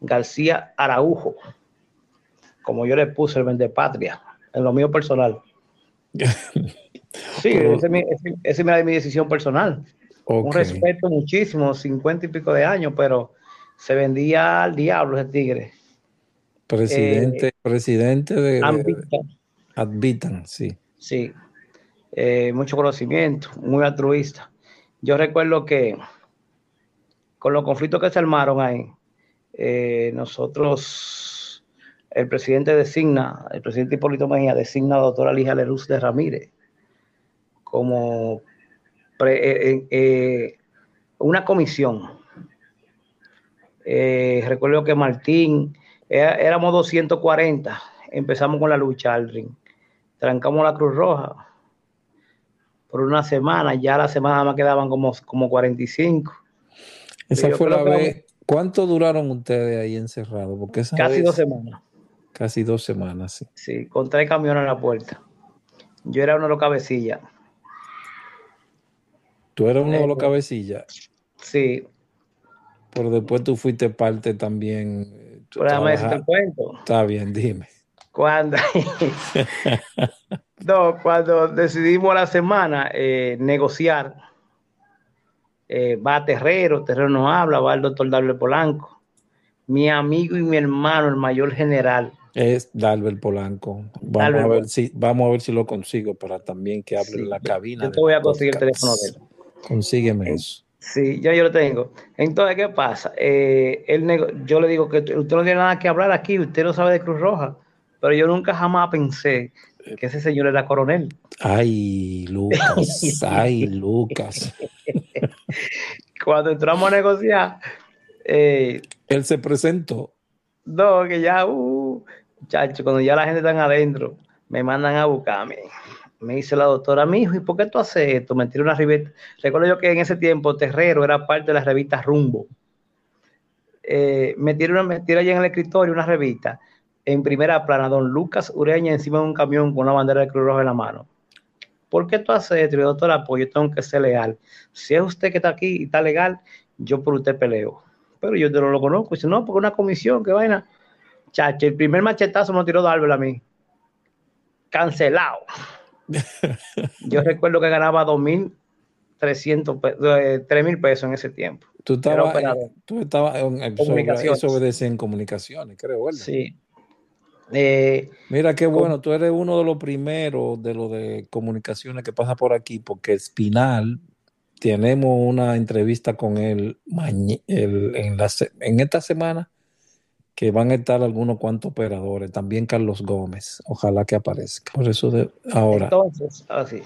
García Araujo, como yo le puse el vende patria, en lo mío personal. Sí, esa es mi, decisión personal. Un respeto muchísimo, cincuenta y pico de años, pero se vendía al diablo ese tigre. Presidente, eh, presidente de, Advitan, sí. Sí, eh, mucho conocimiento, muy altruista. Yo recuerdo que con los conflictos que se armaron ahí, eh, nosotros, el presidente designa, el presidente Hipólito Mejía designa a la doctora Lija Leruz de Ramírez como eh, una comisión. recuerdo que Martín, éramos 240, empezamos con la lucha al ring trancamos la Cruz Roja por una semana, ya la semana me quedaban como, como 45. Esa fue la vez. ¿Cuánto duraron ustedes ahí encerrados? Porque casi dos semanas. Casi dos semanas, sí. Sí, con tres camiones en la puerta. Yo era uno de los cabecillas. ¿Tú eras uno de los eh, cabecillas? Sí. Pero después tú fuiste parte también. Pero déjame decirte cuento. Está bien, dime. Cuando, no, cuando decidimos la semana eh, negociar, eh, va Terrero, Terrero no habla, va el doctor Dalbert Polanco, mi amigo y mi hermano, el mayor general. Es Dalbert Polanco. Vamos, a ver si, vamos a ver si lo consigo para también que hable en la cabina. Yo te voy a conseguir el teléfono de él. Consígueme eh, eso. Sí, ya yo lo tengo. Entonces, ¿qué pasa? yo le digo que usted no tiene nada que hablar aquí, usted no sabe de Cruz Roja pero yo nunca jamás pensé que ese señor era coronel. Ay, Lucas, ay, Lucas. Cuando entramos a negociar, eh, él se presentó. No, que ya, uh, chacho, cuando ya la gente está adentro, me mandan a buscarme. Me dice la doctora, mi hijo, ¿y por qué tú haces esto? Me tiró una revista. Recuerdo yo que en ese tiempo Terrero era parte de la revista Rumbo. eh, me tiró me allí en el escritorio una revista en primera plana, don Lucas Ureña encima de un camión con una bandera de Cruz Roja en la mano. ¿Por qué tú haces esto? doctor, apoyo, tengo que ser legal. Si es usted que está aquí y está legal, yo por usted peleo. Pero yo no lo conozco. Dice, no, porque una comisión, qué vaina. Chacho, el primer machetazo me lo tiró Darvel a mí. Cancelado. Yo recuerdo que ganaba 2.300, 3.000 pesos en ese tiempo. Tú estabas, tú estabas en, comunicaciones. En comunicaciones, creo, ¿verdad? Sí. Eh, Mira qué bueno, tú eres uno de los primeros de lo de comunicaciones que pasa por aquí, porque Espinal, tenemos una entrevista con él en, en esta semana, que van a estar algunos cuantos operadores, también Carlos Gómez, ojalá que aparezca. Por eso de ahora. Entonces, así.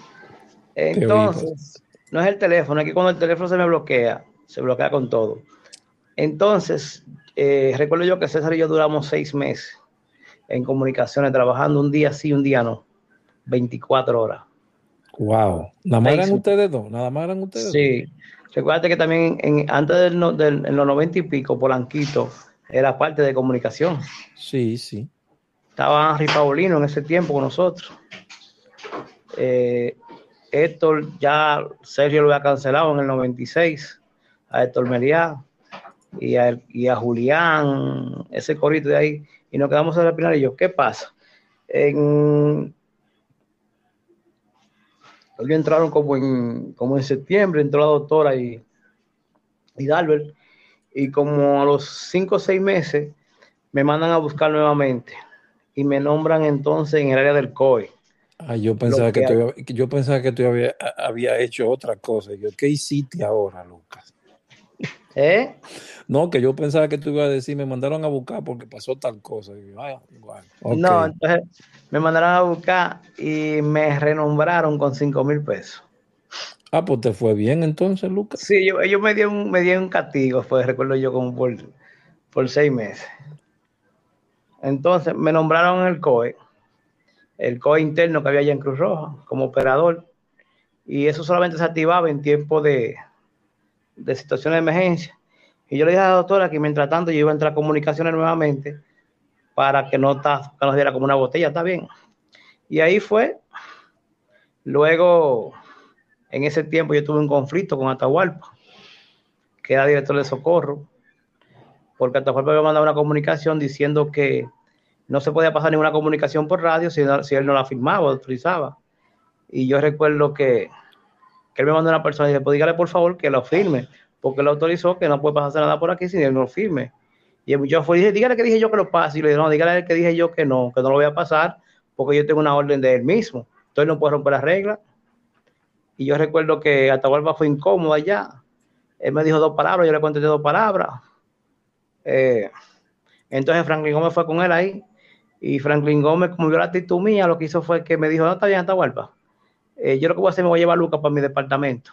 Entonces, no es el teléfono, aquí cuando el teléfono se me bloquea, se bloquea con todo. Entonces, eh, recuerdo yo que César y yo duramos seis meses en comunicaciones, trabajando un día sí, un día no, 24 horas. Wow, nada más eran ustedes dos, nada más eran ustedes Sí, recuerda que también en, antes del, en los 90 y pico, Polanquito era parte de comunicación. Sí, sí. Estaba Henry Paulino en ese tiempo con nosotros. Eh, Héctor, ya Sergio lo había cancelado en el 96, a Héctor Meliá y a, y a Julián, ese corito de ahí y nos quedamos a respirar y yo, ¿qué pasa? En, ellos entraron como en, como en septiembre, entró la doctora y, y Dalbert, y como a los cinco o seis meses me mandan a buscar nuevamente y me nombran entonces en el área del COE. Ah, yo pensaba que, tú, yo pensaba que tú había, había hecho otra cosa. Yo, ¿qué hiciste ahora, Lucas? ¿Eh? No, que yo pensaba que tú ibas a decir, me mandaron a buscar porque pasó tal cosa. Ah, no, entonces me mandaron a buscar y me renombraron con 5 mil pesos. Ah, pues te fue bien entonces, Lucas. Sí, yo, ellos me dieron, me dieron un castigo, pues recuerdo yo como por, seis meses. Entonces me nombraron el COE, el COE interno que había allá en Cruz Roja, como operador. Y eso solamente se activaba en tiempo de, de situación de emergencia. Y yo le dije a la doctora que mientras tanto yo iba a entrar a comunicaciones nuevamente para que no que nos diera como una botella, está bien. Y ahí fue. Luego, en ese tiempo yo tuve un conflicto con Atahualpa, que era director de socorro, porque Atahualpa me mandado una comunicación diciendo que no se podía pasar ninguna comunicación por radio si, si él no la firmaba o autorizaba. Y yo recuerdo que él me mandó una persona y dice, pues dígale por favor que lo firme, porque él autorizó que no puede pasar nada por aquí si él no lo firme. Y yo fui y dije, dígale que dije yo que lo pase. Y le dije, no, dígale que dije yo que no, que no lo voy a pasar, porque yo tengo una orden de él mismo. Entonces no puede romper las reglas. Y yo recuerdo que Atahualpa fue incómodo allá. Él me dijo dos palabras, yo le contesté dos palabras. Eh, entonces Franklin Gómez fue con él ahí. Y Franklin Gómez, como vio la actitud mía, lo que hizo fue que me dijo, no, está bien, Atahualpa eh, yo lo que voy a hacer, me voy a llevar a Lucas para mi departamento.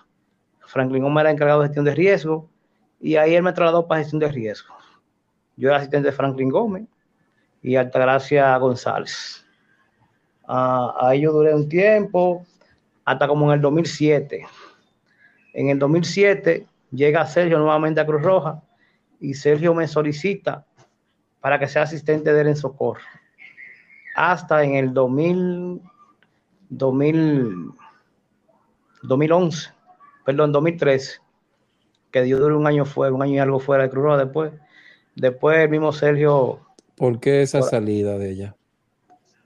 Franklin Gómez era encargado de gestión de riesgo y ahí él me trasladó para gestión de riesgo. Yo era asistente de Franklin Gómez y Altagracia González. Ah, ahí yo duré un tiempo, hasta como en el 2007. En el 2007 llega Sergio nuevamente a Cruz Roja y Sergio me solicita para que sea asistente de él en socorro. Hasta en el 2000, 2000, 2011, perdón, 2013, que dio duró un año fuera, un año y algo fuera de Cruz Roja después. Después el mismo Sergio. ¿Por qué esa salida de ella?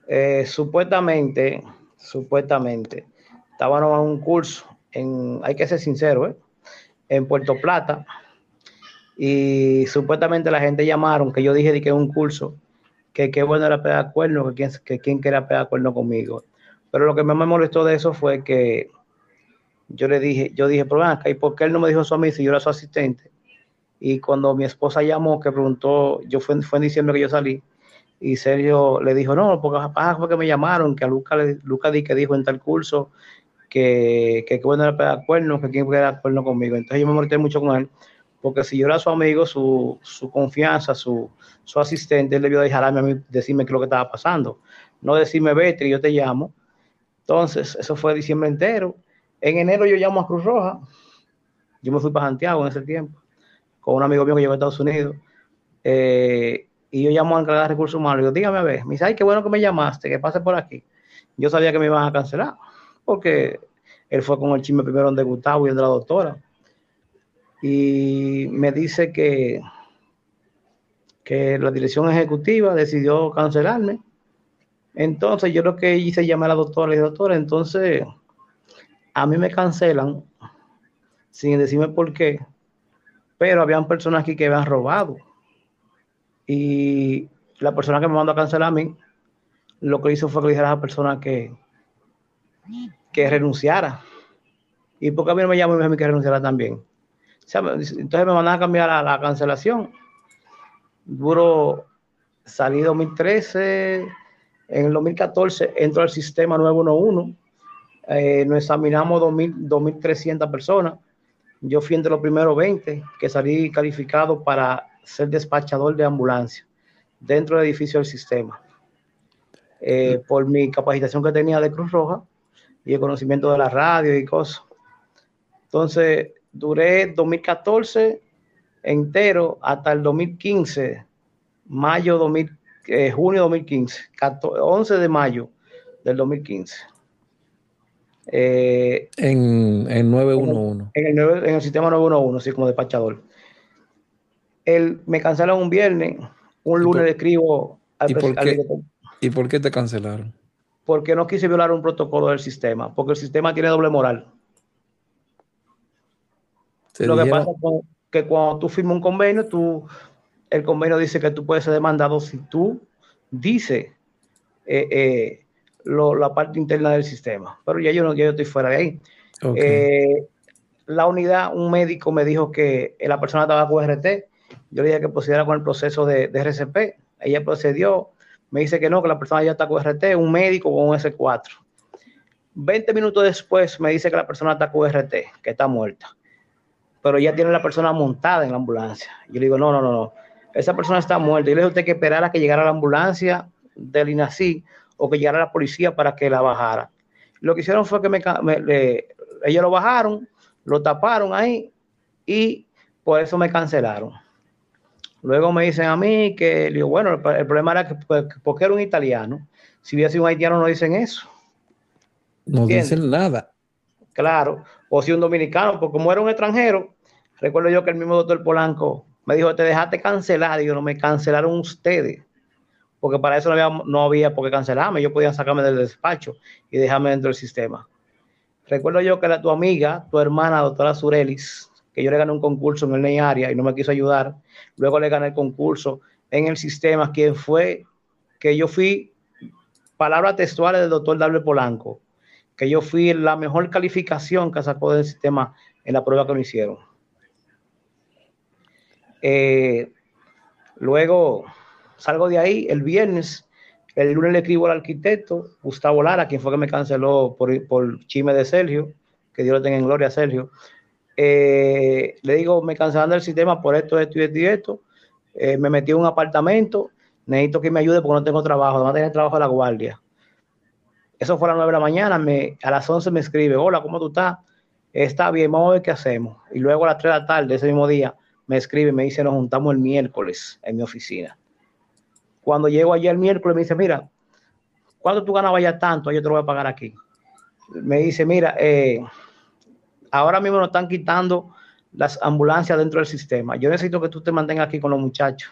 Eh, supuestamente, supuestamente, estábamos en un curso, en, hay que ser sincero, ¿eh? en Puerto Plata, y supuestamente la gente llamaron, que yo dije que un curso, que qué bueno era pegar cuerno, que quién, que quién quería pegar cuerno conmigo. Pero lo que más me molestó de eso fue que yo le dije, yo dije, pero acá, ¿y por qué él no me dijo eso a mí si yo era su asistente? Y cuando mi esposa llamó, que preguntó, yo fue, fue en diciembre que yo salí, y Sergio le dijo, no, porque fue que me llamaron, que a Lucas Luca di que dijo en tal curso que, que, bueno era pegar cuernos, que quien era cuerno conmigo. Entonces yo me molesté mucho con él, porque si yo era su amigo, su, su confianza, su, su asistente, él debió dejarme a mí decirme qué es lo que estaba pasando. No decirme, vete, yo te llamo, entonces, eso fue diciembre entero. En enero yo llamo a Cruz Roja. Yo me fui para Santiago en ese tiempo, con un amigo mío que llegó a Estados Unidos, Eh, y yo llamo a encargada de recursos humanos. Y digo, dígame a ver. Me dice, ay, qué bueno que me llamaste, que pase por aquí. Yo sabía que me iban a cancelar, porque él fue con el chisme primero donde Gustavo y el de la doctora. Y me dice que, que la dirección ejecutiva decidió cancelarme. Entonces yo lo que hice llamar a la doctora y doctora, entonces a mí me cancelan sin decirme por qué, pero habían personas aquí que habían robado. Y la persona que me mandó a cancelar a mí, lo que hizo fue que le dijera a la persona que, que renunciara. ¿Y porque a mí no me llamó y me dijo que renunciara también? entonces me mandaron a cambiar a la cancelación. Duro, salí 2013, en el 2014 entró al sistema 911, eh, nos examinamos 2.300 personas. Yo fui entre los primeros 20 que salí calificado para ser despachador de ambulancia dentro del edificio del sistema. Eh, por mi capacitación que tenía de Cruz Roja y el conocimiento de la radio y cosas. Entonces, duré 2014 entero hasta el 2015, mayo 2000, eh, junio 2015, 11 de mayo del 2015. Eh, en, en 911. En el, en el sistema 911, sí, como despachador. Él me cancelaron un viernes, un lunes le escribo al, ¿y por, qué, ¿Y por qué te cancelaron? Porque no quise violar un protocolo del sistema, porque el sistema tiene doble moral. Lo que pasa es que cuando tú firmas un convenio, tú, el convenio dice que tú puedes ser demandado si tú dices eh, eh, la parte interna del sistema. Pero ya yo no yo estoy fuera de ahí. Eh, la unidad, un médico me dijo que la persona estaba con RT. Yo le dije que procediera con el proceso de, de, RCP. Ella procedió. Me dice que no, que la persona ya está con RT, un médico con un S4. 20 minutos después me dice que la persona está con RT, que está muerta pero ya tiene la persona montada en la ambulancia. Yo le digo, no, no, no, no, esa persona está muerta. Y le dije, usted que esperar a que llegara la ambulancia del INACI o que llegara la policía para que la bajara. Lo que hicieron fue que me, ellos lo bajaron, lo taparon ahí y por eso me cancelaron. Luego me dicen a mí que, digo, bueno, el, problema era que pues, porque era un italiano. Si hubiera sido un haitiano no dicen eso. No dicen nada. Claro, o si un dominicano, porque como era un extranjero, recuerdo yo que el mismo doctor Polanco me dijo, te dejaste cancelar, y yo no me cancelaron ustedes, porque para eso no había, no había por qué cancelarme, yo podía sacarme del despacho y dejarme dentro del sistema. Recuerdo yo que la, tu amiga, tu hermana, doctora Surelis, que yo le gané un concurso en el NEI área y no me quiso ayudar, luego le gané el concurso en el sistema, quien fue que yo fui, palabras textuales del doctor Dable Polanco, que yo fui la mejor calificación que sacó del sistema en la prueba que me hicieron. Eh, luego salgo de ahí el viernes, el lunes le escribo al arquitecto Gustavo Lara, quien fue que me canceló por, por chisme de Sergio, que Dios le tenga en gloria Sergio. Eh, le digo, me cancelaron el sistema por esto, esto y esto y esto. Eh, me metí en un apartamento, necesito que me ayude porque no tengo trabajo, no tengo trabajo de la guardia. Eso fue a las 9 de la mañana, a las 11 me escribe, hola, ¿cómo tú estás? Está bien, vamos a ver qué hacemos. Y luego a las 3 de la tarde, ese mismo día, me escribe, me dice, nos juntamos el miércoles en mi oficina. Cuando llego allí el miércoles, me dice, mira, ¿cuánto tú ganabas ya tanto? Yo te lo voy a pagar aquí. Me dice, mira, eh, ahora mismo nos están quitando las ambulancias dentro del sistema. Yo necesito que tú te mantengas aquí con los muchachos,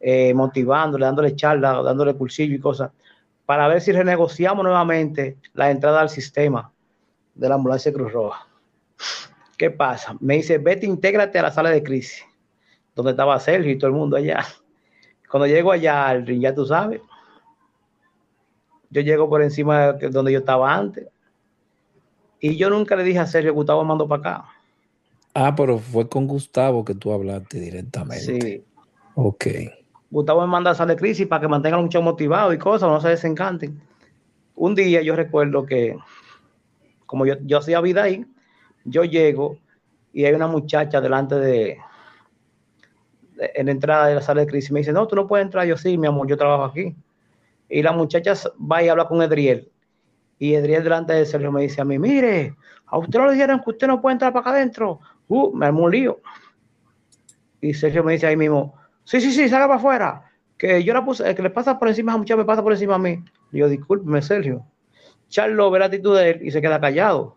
eh, motivándole, dándole charla, dándole pulsillo y cosas para ver si renegociamos nuevamente la entrada al sistema de la ambulancia Cruz Roja. ¿Qué pasa? Me dice, vete, intégrate a la sala de crisis, donde estaba Sergio y todo el mundo allá. Cuando llego allá al ring, ya tú sabes, yo llego por encima de donde yo estaba antes. Y yo nunca le dije a Sergio, Gustavo mando para acá. Ah, pero fue con Gustavo que tú hablaste directamente. Sí. Ok. Gustavo me manda a salir de crisis para que mantengan mucho motivado y cosas, no se desencanten. Un día yo recuerdo que, como yo, yo hacía vida ahí, yo llego y hay una muchacha delante de, en la entrada de la sala de crisis. Me dice, no, tú no puedes entrar. Yo sí, mi amor, yo trabajo aquí. Y la muchacha va y habla con Edriel. Y Edriel delante de Sergio me dice a mí, mire, a usted le dijeron que usted no puede entrar para acá adentro. Uh, me armó un lío. Y Sergio me dice ahí mismo, Sí, sí, sí, salga para afuera. Que yo la puse, que le pasa por encima a muchas me pasa por encima a mí. Le digo, discúlpeme, Sergio. Charlo ve la actitud de él y se queda callado.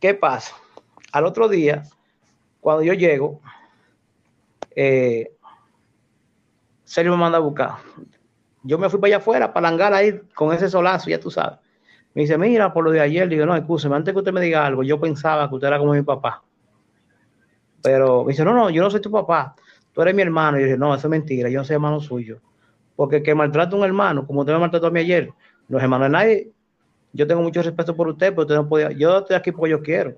¿Qué pasa? Al otro día, cuando yo llego, eh, Sergio me manda a buscar. Yo me fui para allá afuera, para langar ahí con ese solazo, ya tú sabes. Me dice, mira, por lo de ayer, digo, no, escúcheme, antes que usted me diga algo, yo pensaba que usted era como mi papá. Pero me dice, no, no, yo no soy tu papá, tú eres mi hermano. Y yo dije, no, eso es mentira, yo no soy hermano suyo. Porque que maltrata a un hermano, como usted me maltrató a mí ayer, no es hermano de nadie. Yo tengo mucho respeto por usted, pero usted no podía. Yo estoy aquí porque yo quiero.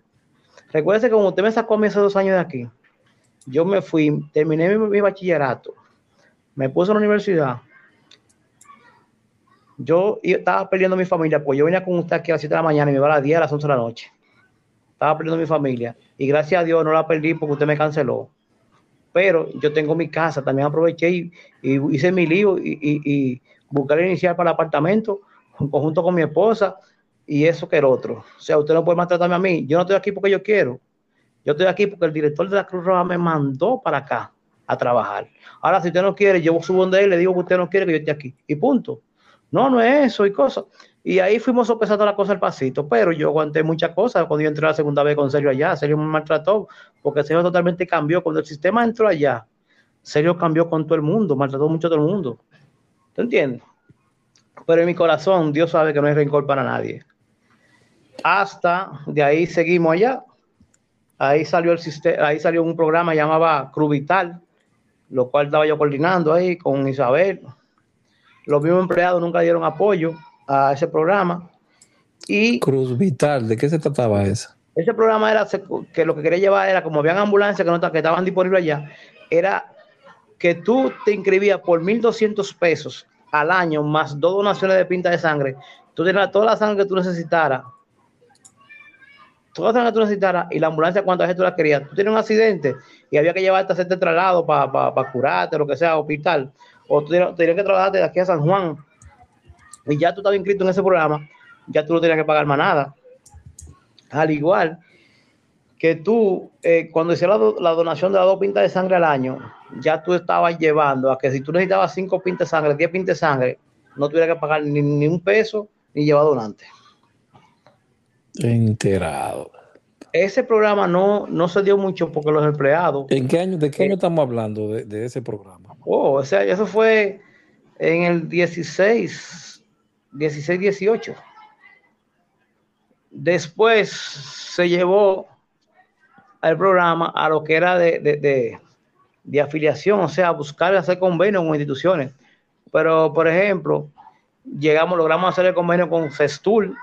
Recuerde que como usted me sacó a mí hace dos años de aquí, yo me fui, terminé mi, bachillerato, me puse en la universidad. Yo estaba perdiendo mi familia, pues yo venía con usted aquí a las 7 de la mañana y me iba a las 10, a las 11 de la noche. Estaba perdiendo mi familia y gracias a Dios no la perdí porque usted me canceló. Pero yo tengo mi casa, también aproveché y, hice mi lío y, y, busqué el inicial para el apartamento junto con mi esposa y eso que el otro. O sea, usted no puede maltratarme a mí. Yo no estoy aquí porque yo quiero. Yo estoy aquí porque el director de la Cruz Roja me mandó para acá a trabajar. Ahora, si usted no quiere, yo subo donde él le digo que usted no quiere que yo esté aquí. Y punto. No, no es eso y cosas. Y ahí fuimos sopesando la cosa al pasito. Pero yo aguanté muchas cosas cuando yo entré la segunda vez con Sergio allá. Sergio me maltrató porque Sergio totalmente cambió. Cuando el sistema entró allá, Sergio cambió con todo el mundo, maltrató mucho a todo el mundo. ¿Te entiendes? Pero en mi corazón, Dios sabe que no hay rencor para nadie hasta de ahí seguimos allá. Ahí salió el sistema, ahí salió un programa llamaba Cruz Vital, lo cual estaba yo coordinando ahí con Isabel. Los mismos empleados nunca dieron apoyo a ese programa. Y Cruz Vital, ¿de qué se trataba eso? Ese programa era que lo que quería llevar era como habían ambulancias que, no, que estaban disponibles allá, era que tú te inscribías por 1.200 pesos al año más dos donaciones de pinta de sangre. Tú tenías toda la sangre que tú necesitaras todas las que tú necesitaras y la ambulancia cuánta gente tú la querías. Tú tienes un accidente y había que llevarte a hacerte traslado para curarte, lo que sea, hospital, o tú tenías, que trasladarte de aquí a San Juan y ya tú estabas inscrito en ese programa, ya tú no tenías que pagar más nada. Al igual que tú, eh, cuando hicieron la, donación de las dos pintas de sangre al año, ya tú estabas llevando a que si tú necesitabas cinco pintas de sangre, diez pintas de sangre, no tuvieras que pagar ni, ni un peso ni llevar donante. Enterado. Ese programa no, no se dio mucho porque los empleados. ¿En qué año, de qué año eh, estamos hablando de, ese programa? Oh, o sea, eso fue en el 16, 16, 18. Después se llevó al programa a lo que era de, de, de afiliación, o sea, buscar hacer convenios con instituciones. Pero, por ejemplo, llegamos, logramos hacer el convenio con Festul,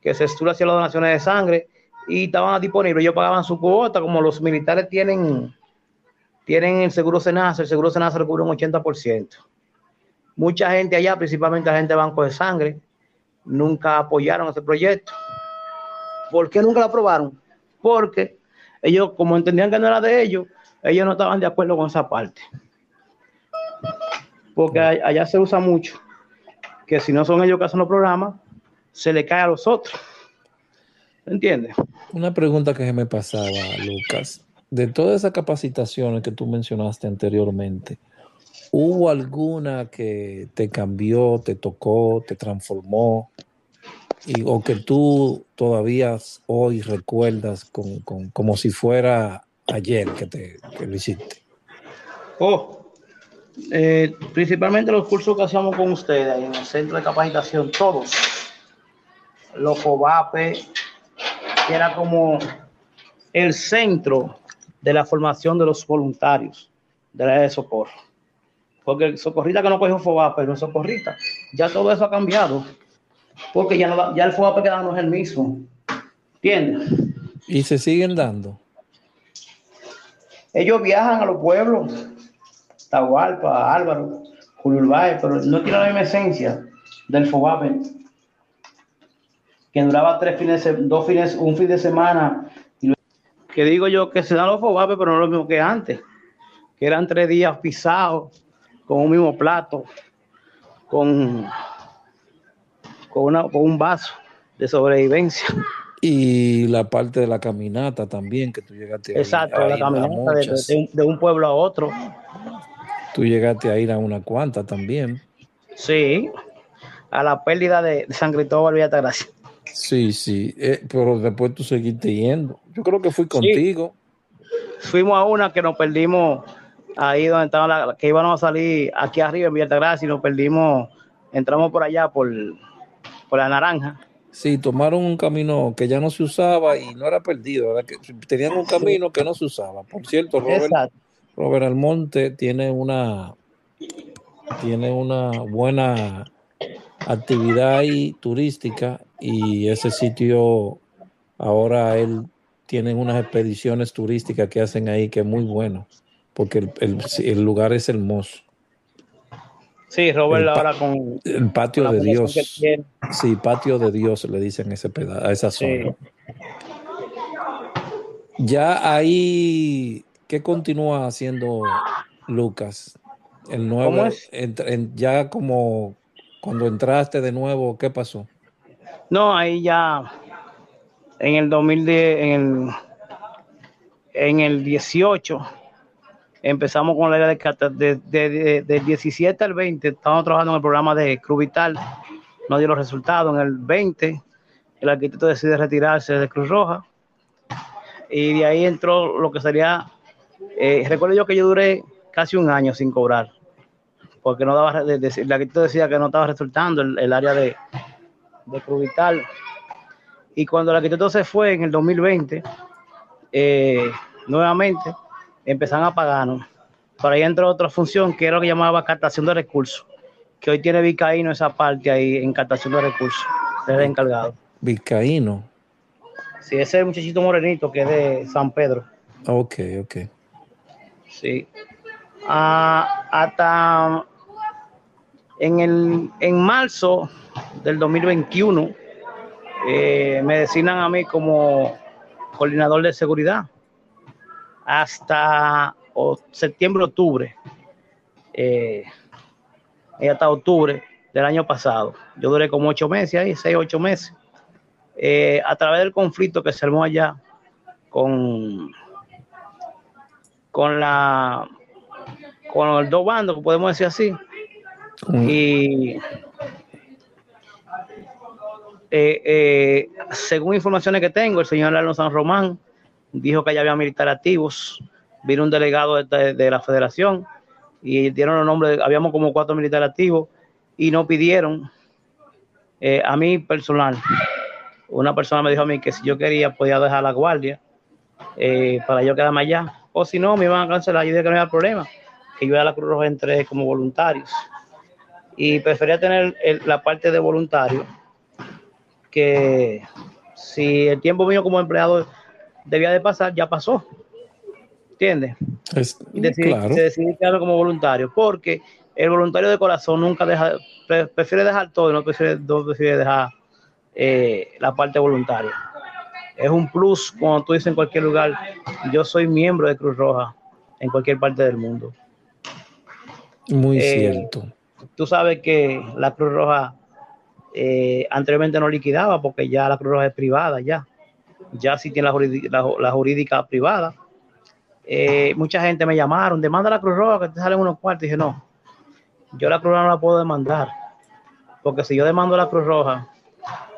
que se estudia hacia las donaciones de sangre y estaban disponibles. Ellos pagaban su cuota, como los militares tienen, tienen el seguro Senasa, el seguro Senasa le cubre un 80%. Mucha gente allá, principalmente la gente de Banco de Sangre, nunca apoyaron ese proyecto. ¿Por qué nunca lo aprobaron? Porque ellos, como entendían que no era de ellos, ellos no estaban de acuerdo con esa parte. Porque allá se usa mucho que si no son ellos que hacen los programas, se le cae a los otros. ¿Entiendes? Una pregunta que se me pasaba, Lucas. De todas esas capacitaciones que tú mencionaste anteriormente, ¿hubo alguna que te cambió, te tocó, te transformó? Y, o que tú todavía hoy recuerdas con, como si fuera ayer que, te, que lo hiciste? Oh, eh, principalmente los cursos que hacíamos con ustedes en el centro de capacitación, todos los COVAPE, que era como el centro de la formación de los voluntarios de la de socorro. Porque el socorrista que no cogió FOBAPE no es socorrista. Ya todo eso ha cambiado. Porque ya, ya el FOBAPE que no es el mismo. ¿Entiendes? Y se siguen dando. Ellos viajan a los pueblos, Tahualpa, Álvaro, Julio pero no tienen la misma esencia del FOBAPE que duraba tres fines, dos fines, un fin de semana. Que digo yo que se dan los fogapes, pero no lo mismo que antes, que eran tres días pisados, con un mismo plato, con, con, una, con un vaso de sobrevivencia. Y la parte de la caminata también, que tú llegaste Exacto, la caminata de, un, pueblo a otro. Tú llegaste a ir a una cuanta también. Sí, a la pérdida de, de San Cristóbal Gracia. Sí, sí, eh, pero después tú seguiste yendo. Yo creo que fui contigo. Fuimos a una que nos perdimos ahí donde estaba la, que íbamos a salir aquí arriba en Gracia y nos perdimos, entramos por allá por, por la naranja. Sí, tomaron un camino que ya no se usaba y no era perdido, que tenían un camino que no se usaba. Por cierto, Robert, Robert Almonte tiene una tiene una buena actividad turística y ese sitio ahora él tiene unas expediciones turísticas que hacen ahí que es muy bueno porque el, lugar es hermoso. Sí, Robert ahora con el patio de Dios. Sí, patio de Dios le dicen ese a esa zona. Ya ahí, ¿qué continúa haciendo Lucas? El nuevo, ya como cuando entraste de nuevo, ¿qué pasó? No, ahí ya en el 2010, en el, en el 18, empezamos con la idea de, de, de, 17 al 20, estábamos trabajando en el programa de Cruz Vital, no dio los resultados. En el 20, el arquitecto decide retirarse de Cruz Roja y de ahí entró lo que sería, eh, recuerdo yo que yo duré casi un año sin cobrar, porque no daba, el arquitecto decía que no estaba resultando el, área de, de Cruz Vital. Y cuando el arquitecto se fue en el 2020, eh, nuevamente empezaron a pagarnos. Por ahí entró otra función que era lo que llamaba captación de recursos, que hoy tiene Vizcaíno esa parte ahí en captación de recursos, es el encargado. Vizcaíno. Sí, ese es el muchachito morenito que es de San Pedro. Ok, ok. Sí. Ah, hasta en, el, en marzo del 2021 eh, me designan a mí como coordinador de seguridad hasta septiembre, octubre, eh, hasta octubre del año pasado. Yo duré como ocho meses ahí, seis, ocho meses. Eh, a través del conflicto que se armó allá con, con la con los dos bandos, podemos decir así. Y eh, según informaciones que tengo, el señor Arnold San Román dijo que ya había militares activos, vino un delegado de, la federación y dieron los nombres, habíamos como cuatro militares activos y no pidieron eh, a mí personal. Una persona me dijo a mí que si yo quería podía dejar la guardia eh, para yo quedarme allá, o si no me iban a cancelar, yo dije que no había problema, que yo a la Cruz Roja entré como voluntarios y prefería tener la parte de voluntario que si el tiempo mío como empleado debía de pasar, ya pasó. ¿Entiendes? y decidí, se quedarme como voluntario, porque el voluntario de corazón nunca deja, prefiere dejar todo y no prefiere, dejar eh, la parte voluntaria. Es un plus cuando tú dices en cualquier lugar, yo soy miembro de Cruz Roja en cualquier parte del mundo. Muy eh, cierto. Tú sabes que la Cruz Roja eh, anteriormente no liquidaba porque ya la Cruz Roja es privada ya ya sí tiene la, jurídica, privada. Eh, mucha gente me llamaron, demanda la Cruz Roja, que te salen unos cuartos. Y dije, no, yo la Cruz Roja no la puedo demandar, porque si yo demando la Cruz Roja,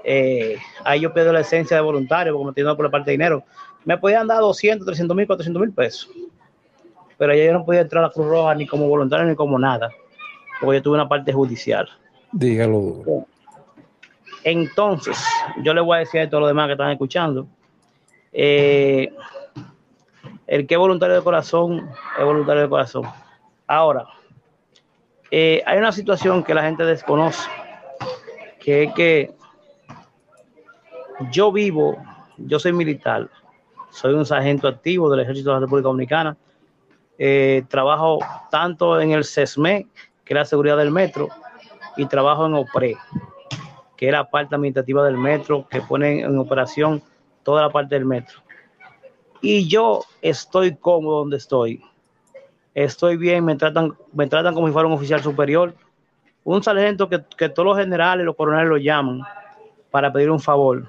eh, ahí yo pierdo la esencia de voluntario, porque me estoy por la parte de dinero. Me podían dar 200, 300 mil, 400 mil pesos, pero yo no podía entrar a la Cruz Roja ni como voluntario ni como nada, porque yo tuve una parte judicial. Dígalo. Entonces, yo le voy a decir a todos los demás que están escuchando, eh, el que es voluntario de corazón es voluntario de corazón. Ahora, eh, hay una situación que la gente desconoce, que es que yo vivo, yo soy militar, soy un sargento activo del Ejército de la República Dominicana, eh, trabajo tanto en el CESME, que es la seguridad del metro, y trabajo en OPRE, que es la parte administrativa del metro, que pone en operación toda la parte del metro. Y yo estoy cómodo donde estoy. Estoy bien, me tratan, me tratan como si fuera un oficial superior. Un sargento que, todos los generales, los coroneles lo llaman para pedir un favor.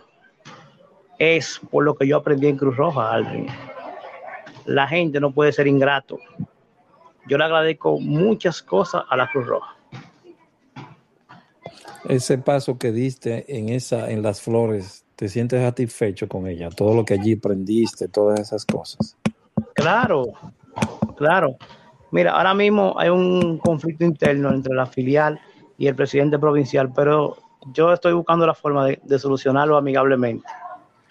Es por lo que yo aprendí en Cruz Roja, Aldrin. La gente no puede ser ingrato. Yo le agradezco muchas cosas a la Cruz Roja. Ese paso que diste en esa, en las flores, ¿te sientes satisfecho con ella? Todo lo que allí aprendiste, todas esas cosas. Claro, claro. Mira, ahora mismo hay un conflicto interno entre la filial y el presidente provincial, pero yo estoy buscando la forma de, solucionarlo amigablemente.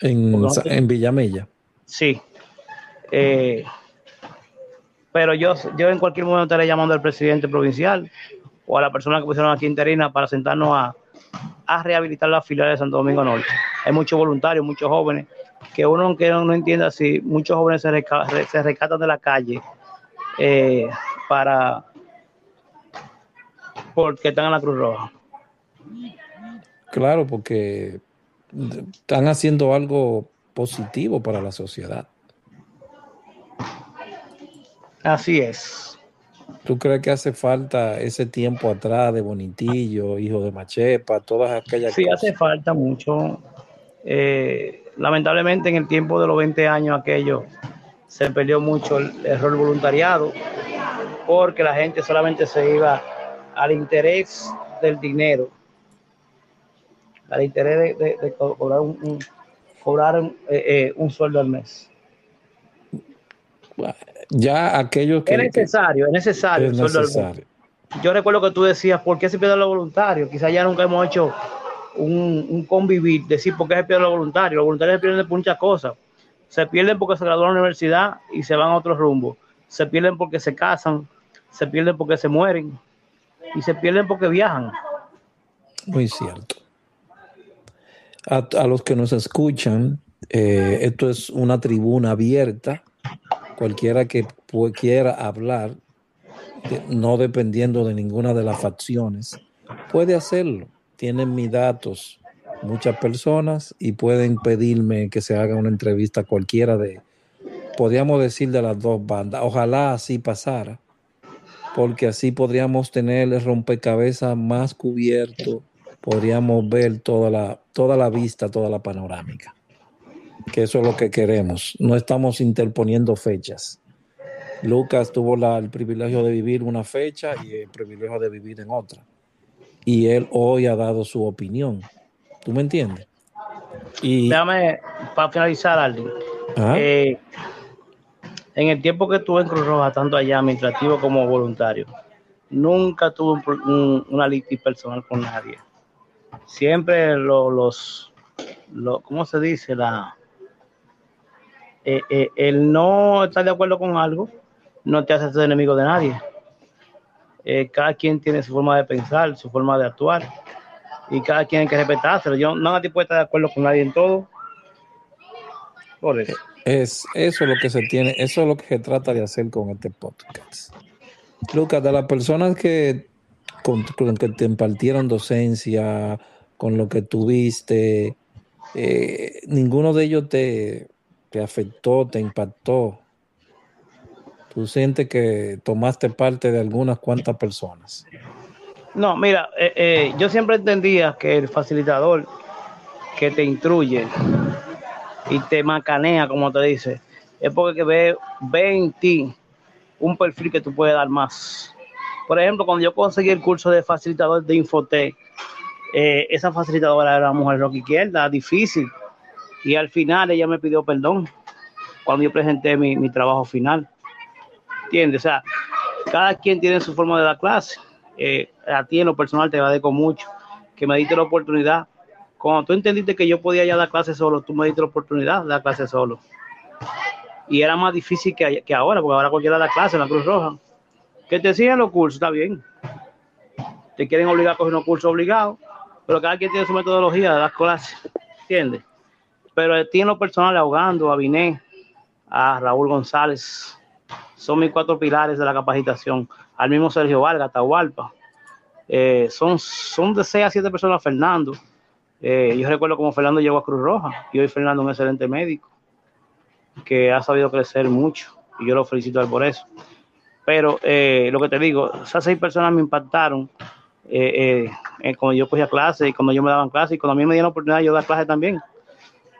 En, en Villamella. Sí. Eh, pero yo, yo en cualquier momento estaré llamando al presidente provincial o a la persona que pusieron aquí interina para sentarnos a, rehabilitar la filial de Santo Domingo Norte. Hay muchos voluntarios, muchos jóvenes, que uno aunque no, entienda si muchos jóvenes se, se rescatan de la calle eh, para porque están en la Cruz Roja. Claro, porque están haciendo algo positivo para la sociedad. Así es. ¿Tú crees que hace falta ese tiempo atrás de Bonitillo, hijo de Machepa, todas aquellas sí, cosas? Sí, hace falta mucho. Eh, lamentablemente en el tiempo de los 20 años aquello se perdió mucho el, rol voluntariado porque la gente solamente se iba al interés del dinero, al interés de, cobrar un, cobrar eh, eh, un sueldo al mes ya aquellos que... Es necesario, es necesario. Yo recuerdo que tú decías, ¿por qué se pierde lo voluntario? Quizás ya nunca hemos hecho un, convivir, decir por qué se pierde lo voluntario. Los voluntarios se pierden por muchas cosas. Se pierden porque se graduaron en la universidad y se van a otro rumbo. Se pierden porque se casan, se pierden porque se mueren y se pierden porque viajan. Muy cierto. A, los que nos escuchan, eh, esto es una tribuna abierta cualquiera que quiera hablar, no dependiendo de ninguna de las facciones, puede hacerlo. Tienen mis datos muchas personas y pueden pedirme que se haga una entrevista cualquiera de, podríamos decir, de las dos bandas. Ojalá así pasara, porque así podríamos tener el rompecabezas más cubierto, podríamos ver toda la, toda la vista, toda la panorámica que eso es lo que queremos. No estamos interponiendo fechas. Lucas tuvo el privilegio de vivir una fecha y el privilegio de vivir en otra. Y él hoy ha dado su opinión. ¿Tú me entiendes? Y, Déjame, para finalizar, Aldi. Eh, en el tiempo que estuve en Cruz Roja, tanto allá administrativo como voluntario, nunca tuve una litis personal con nadie. Siempre los, ¿cómo se dice? La, eh, eh, el no estar de acuerdo con algo no te hace ser enemigo de nadie. Eh, cada quien tiene su forma de pensar, su forma de actuar, y cada quien hay que respetárselo. Yo no nadie puede estar de acuerdo con nadie en todo. Por eso. Es eso lo que se tiene, eso es lo que se trata de hacer con este podcast. Lucas, de las personas que con, que te impartieron docencia, con lo que tuviste, ninguno de ellos te, te afectó, te impactó? ¿Tú sientes que tomaste parte de algunas cuantas personas? No, mira, eh, eh, yo siempre entendía que el facilitador que te instruye y te macanea, como te dice, es porque ve, ve en ti un perfil que tú puedes dar más. Por ejemplo, cuando yo conseguí el curso de facilitador de Infotec, eh, esa facilitadora era una mujer rock izquierda, difícil, y al final ella me pidió perdón cuando yo presenté mi, trabajo final. ¿Entiendes? O sea, cada quien tiene su forma de dar clase. Eh, a ti en lo personal te agradezco mucho que me diste la oportunidad. Cuando tú entendiste que yo podía ya dar clase solo, tú me diste la oportunidad de dar clase solo. Y era más difícil que, que ahora, porque ahora cualquiera da clase en la Cruz Roja. Que te sigan los cursos, está bien. Te quieren obligar a coger unos cursos obligados, pero cada quien tiene su metodología de dar clases. ¿Entiendes? Pero tiene lo personal ahogando a Biné, a Raúl González. Son mis cuatro pilares de la capacitación. Al mismo Sergio Vargas, Tahualpa. Eh, son, son de seis a siete personas, Fernando. Eh, yo recuerdo como Fernando llegó a Cruz Roja y hoy Fernando es un excelente médico que ha sabido crecer mucho y yo lo felicito a por eso. Pero eh, lo que te digo, esas seis personas me impactaron cuando yo cogía clases y cuando yo me daban clases y cuando a mí me dieron la oportunidad de yo dar clases también.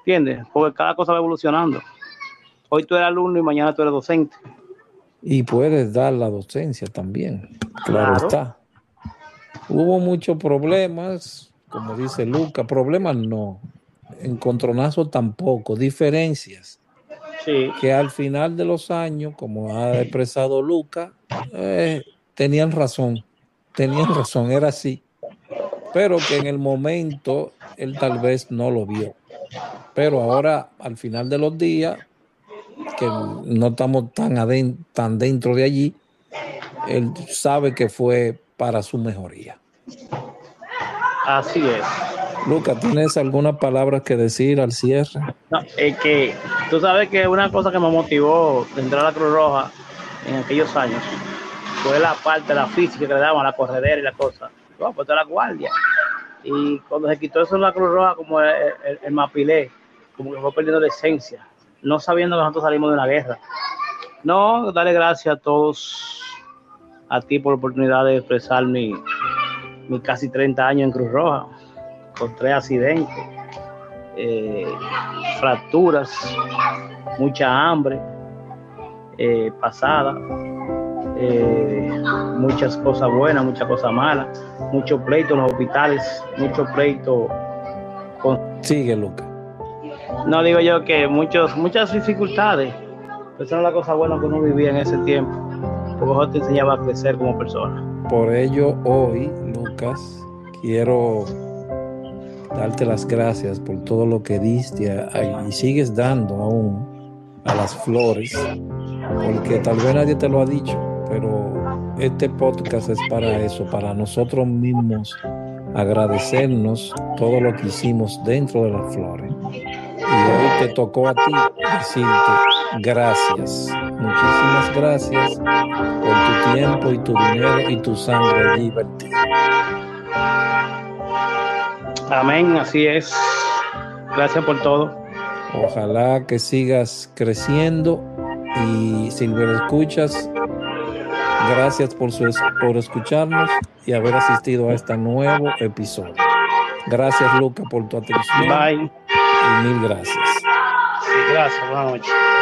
¿Entiendes? Porque cada cosa va evolucionando. Hoy tú eres alumno y mañana tú eres docente. Y puedes dar la docencia también, claro, está. Hubo muchos problemas, como dice Luca, problemas no, encontronazos tampoco, diferencias. Sí. Que al final de los años, como ha expresado Luca, eh, tenían razón, tenían razón, era así. Pero que en el momento él tal vez no lo vio. Pero ahora, al final de los días, que no estamos tan, tan dentro de allí, él sabe que fue para su mejoría. Así es. Luca, ¿tienes alguna palabra que decir al cierre? No, es que tú sabes que una cosa que me motivó de entrar a la Cruz Roja en aquellos años fue la parte de la física que le daban, la corredera y la cosa. Yo pues la guardia. Y cuando se quitó eso en la Cruz Roja, como el, el mapilé, como que fue perdiendo la esencia, no sabiendo que nosotros salimos de una guerra. No, darle gracias a todos, a ti por la oportunidad de expresar mi, mi casi 30 años en Cruz Roja, con tres accidentes, eh, fracturas, mucha hambre eh, pasada, eh, muchas cosas buenas, muchas cosas malas, mucho pleito en los hospitales, mucho pleito con... Sigue, Luca. No digo yo que muchos, muchas dificultades, pero esa es la cosa buena que uno vivía en ese tiempo, porque eso te enseñaba a crecer como persona. Por ello, hoy, Lucas, quiero darte las gracias por todo lo que diste y sigues dando aún a las flores, porque tal vez nadie te lo ha dicho, pero este podcast es para eso, para nosotros mismos agradecernos todo lo que hicimos dentro de las flores. Y hoy te tocó a ti decirte gracias, muchísimas gracias por tu tiempo y tu dinero y tu sangre divertida. Amén, así es. Gracias por todo. Ojalá que sigas creciendo y Silver Escuchas, gracias por, su, por escucharnos y haber asistido a este nuevo episodio. Gracias, Luca, por tu atención. Bye. Y mil gracias. gracias. Buenas noches.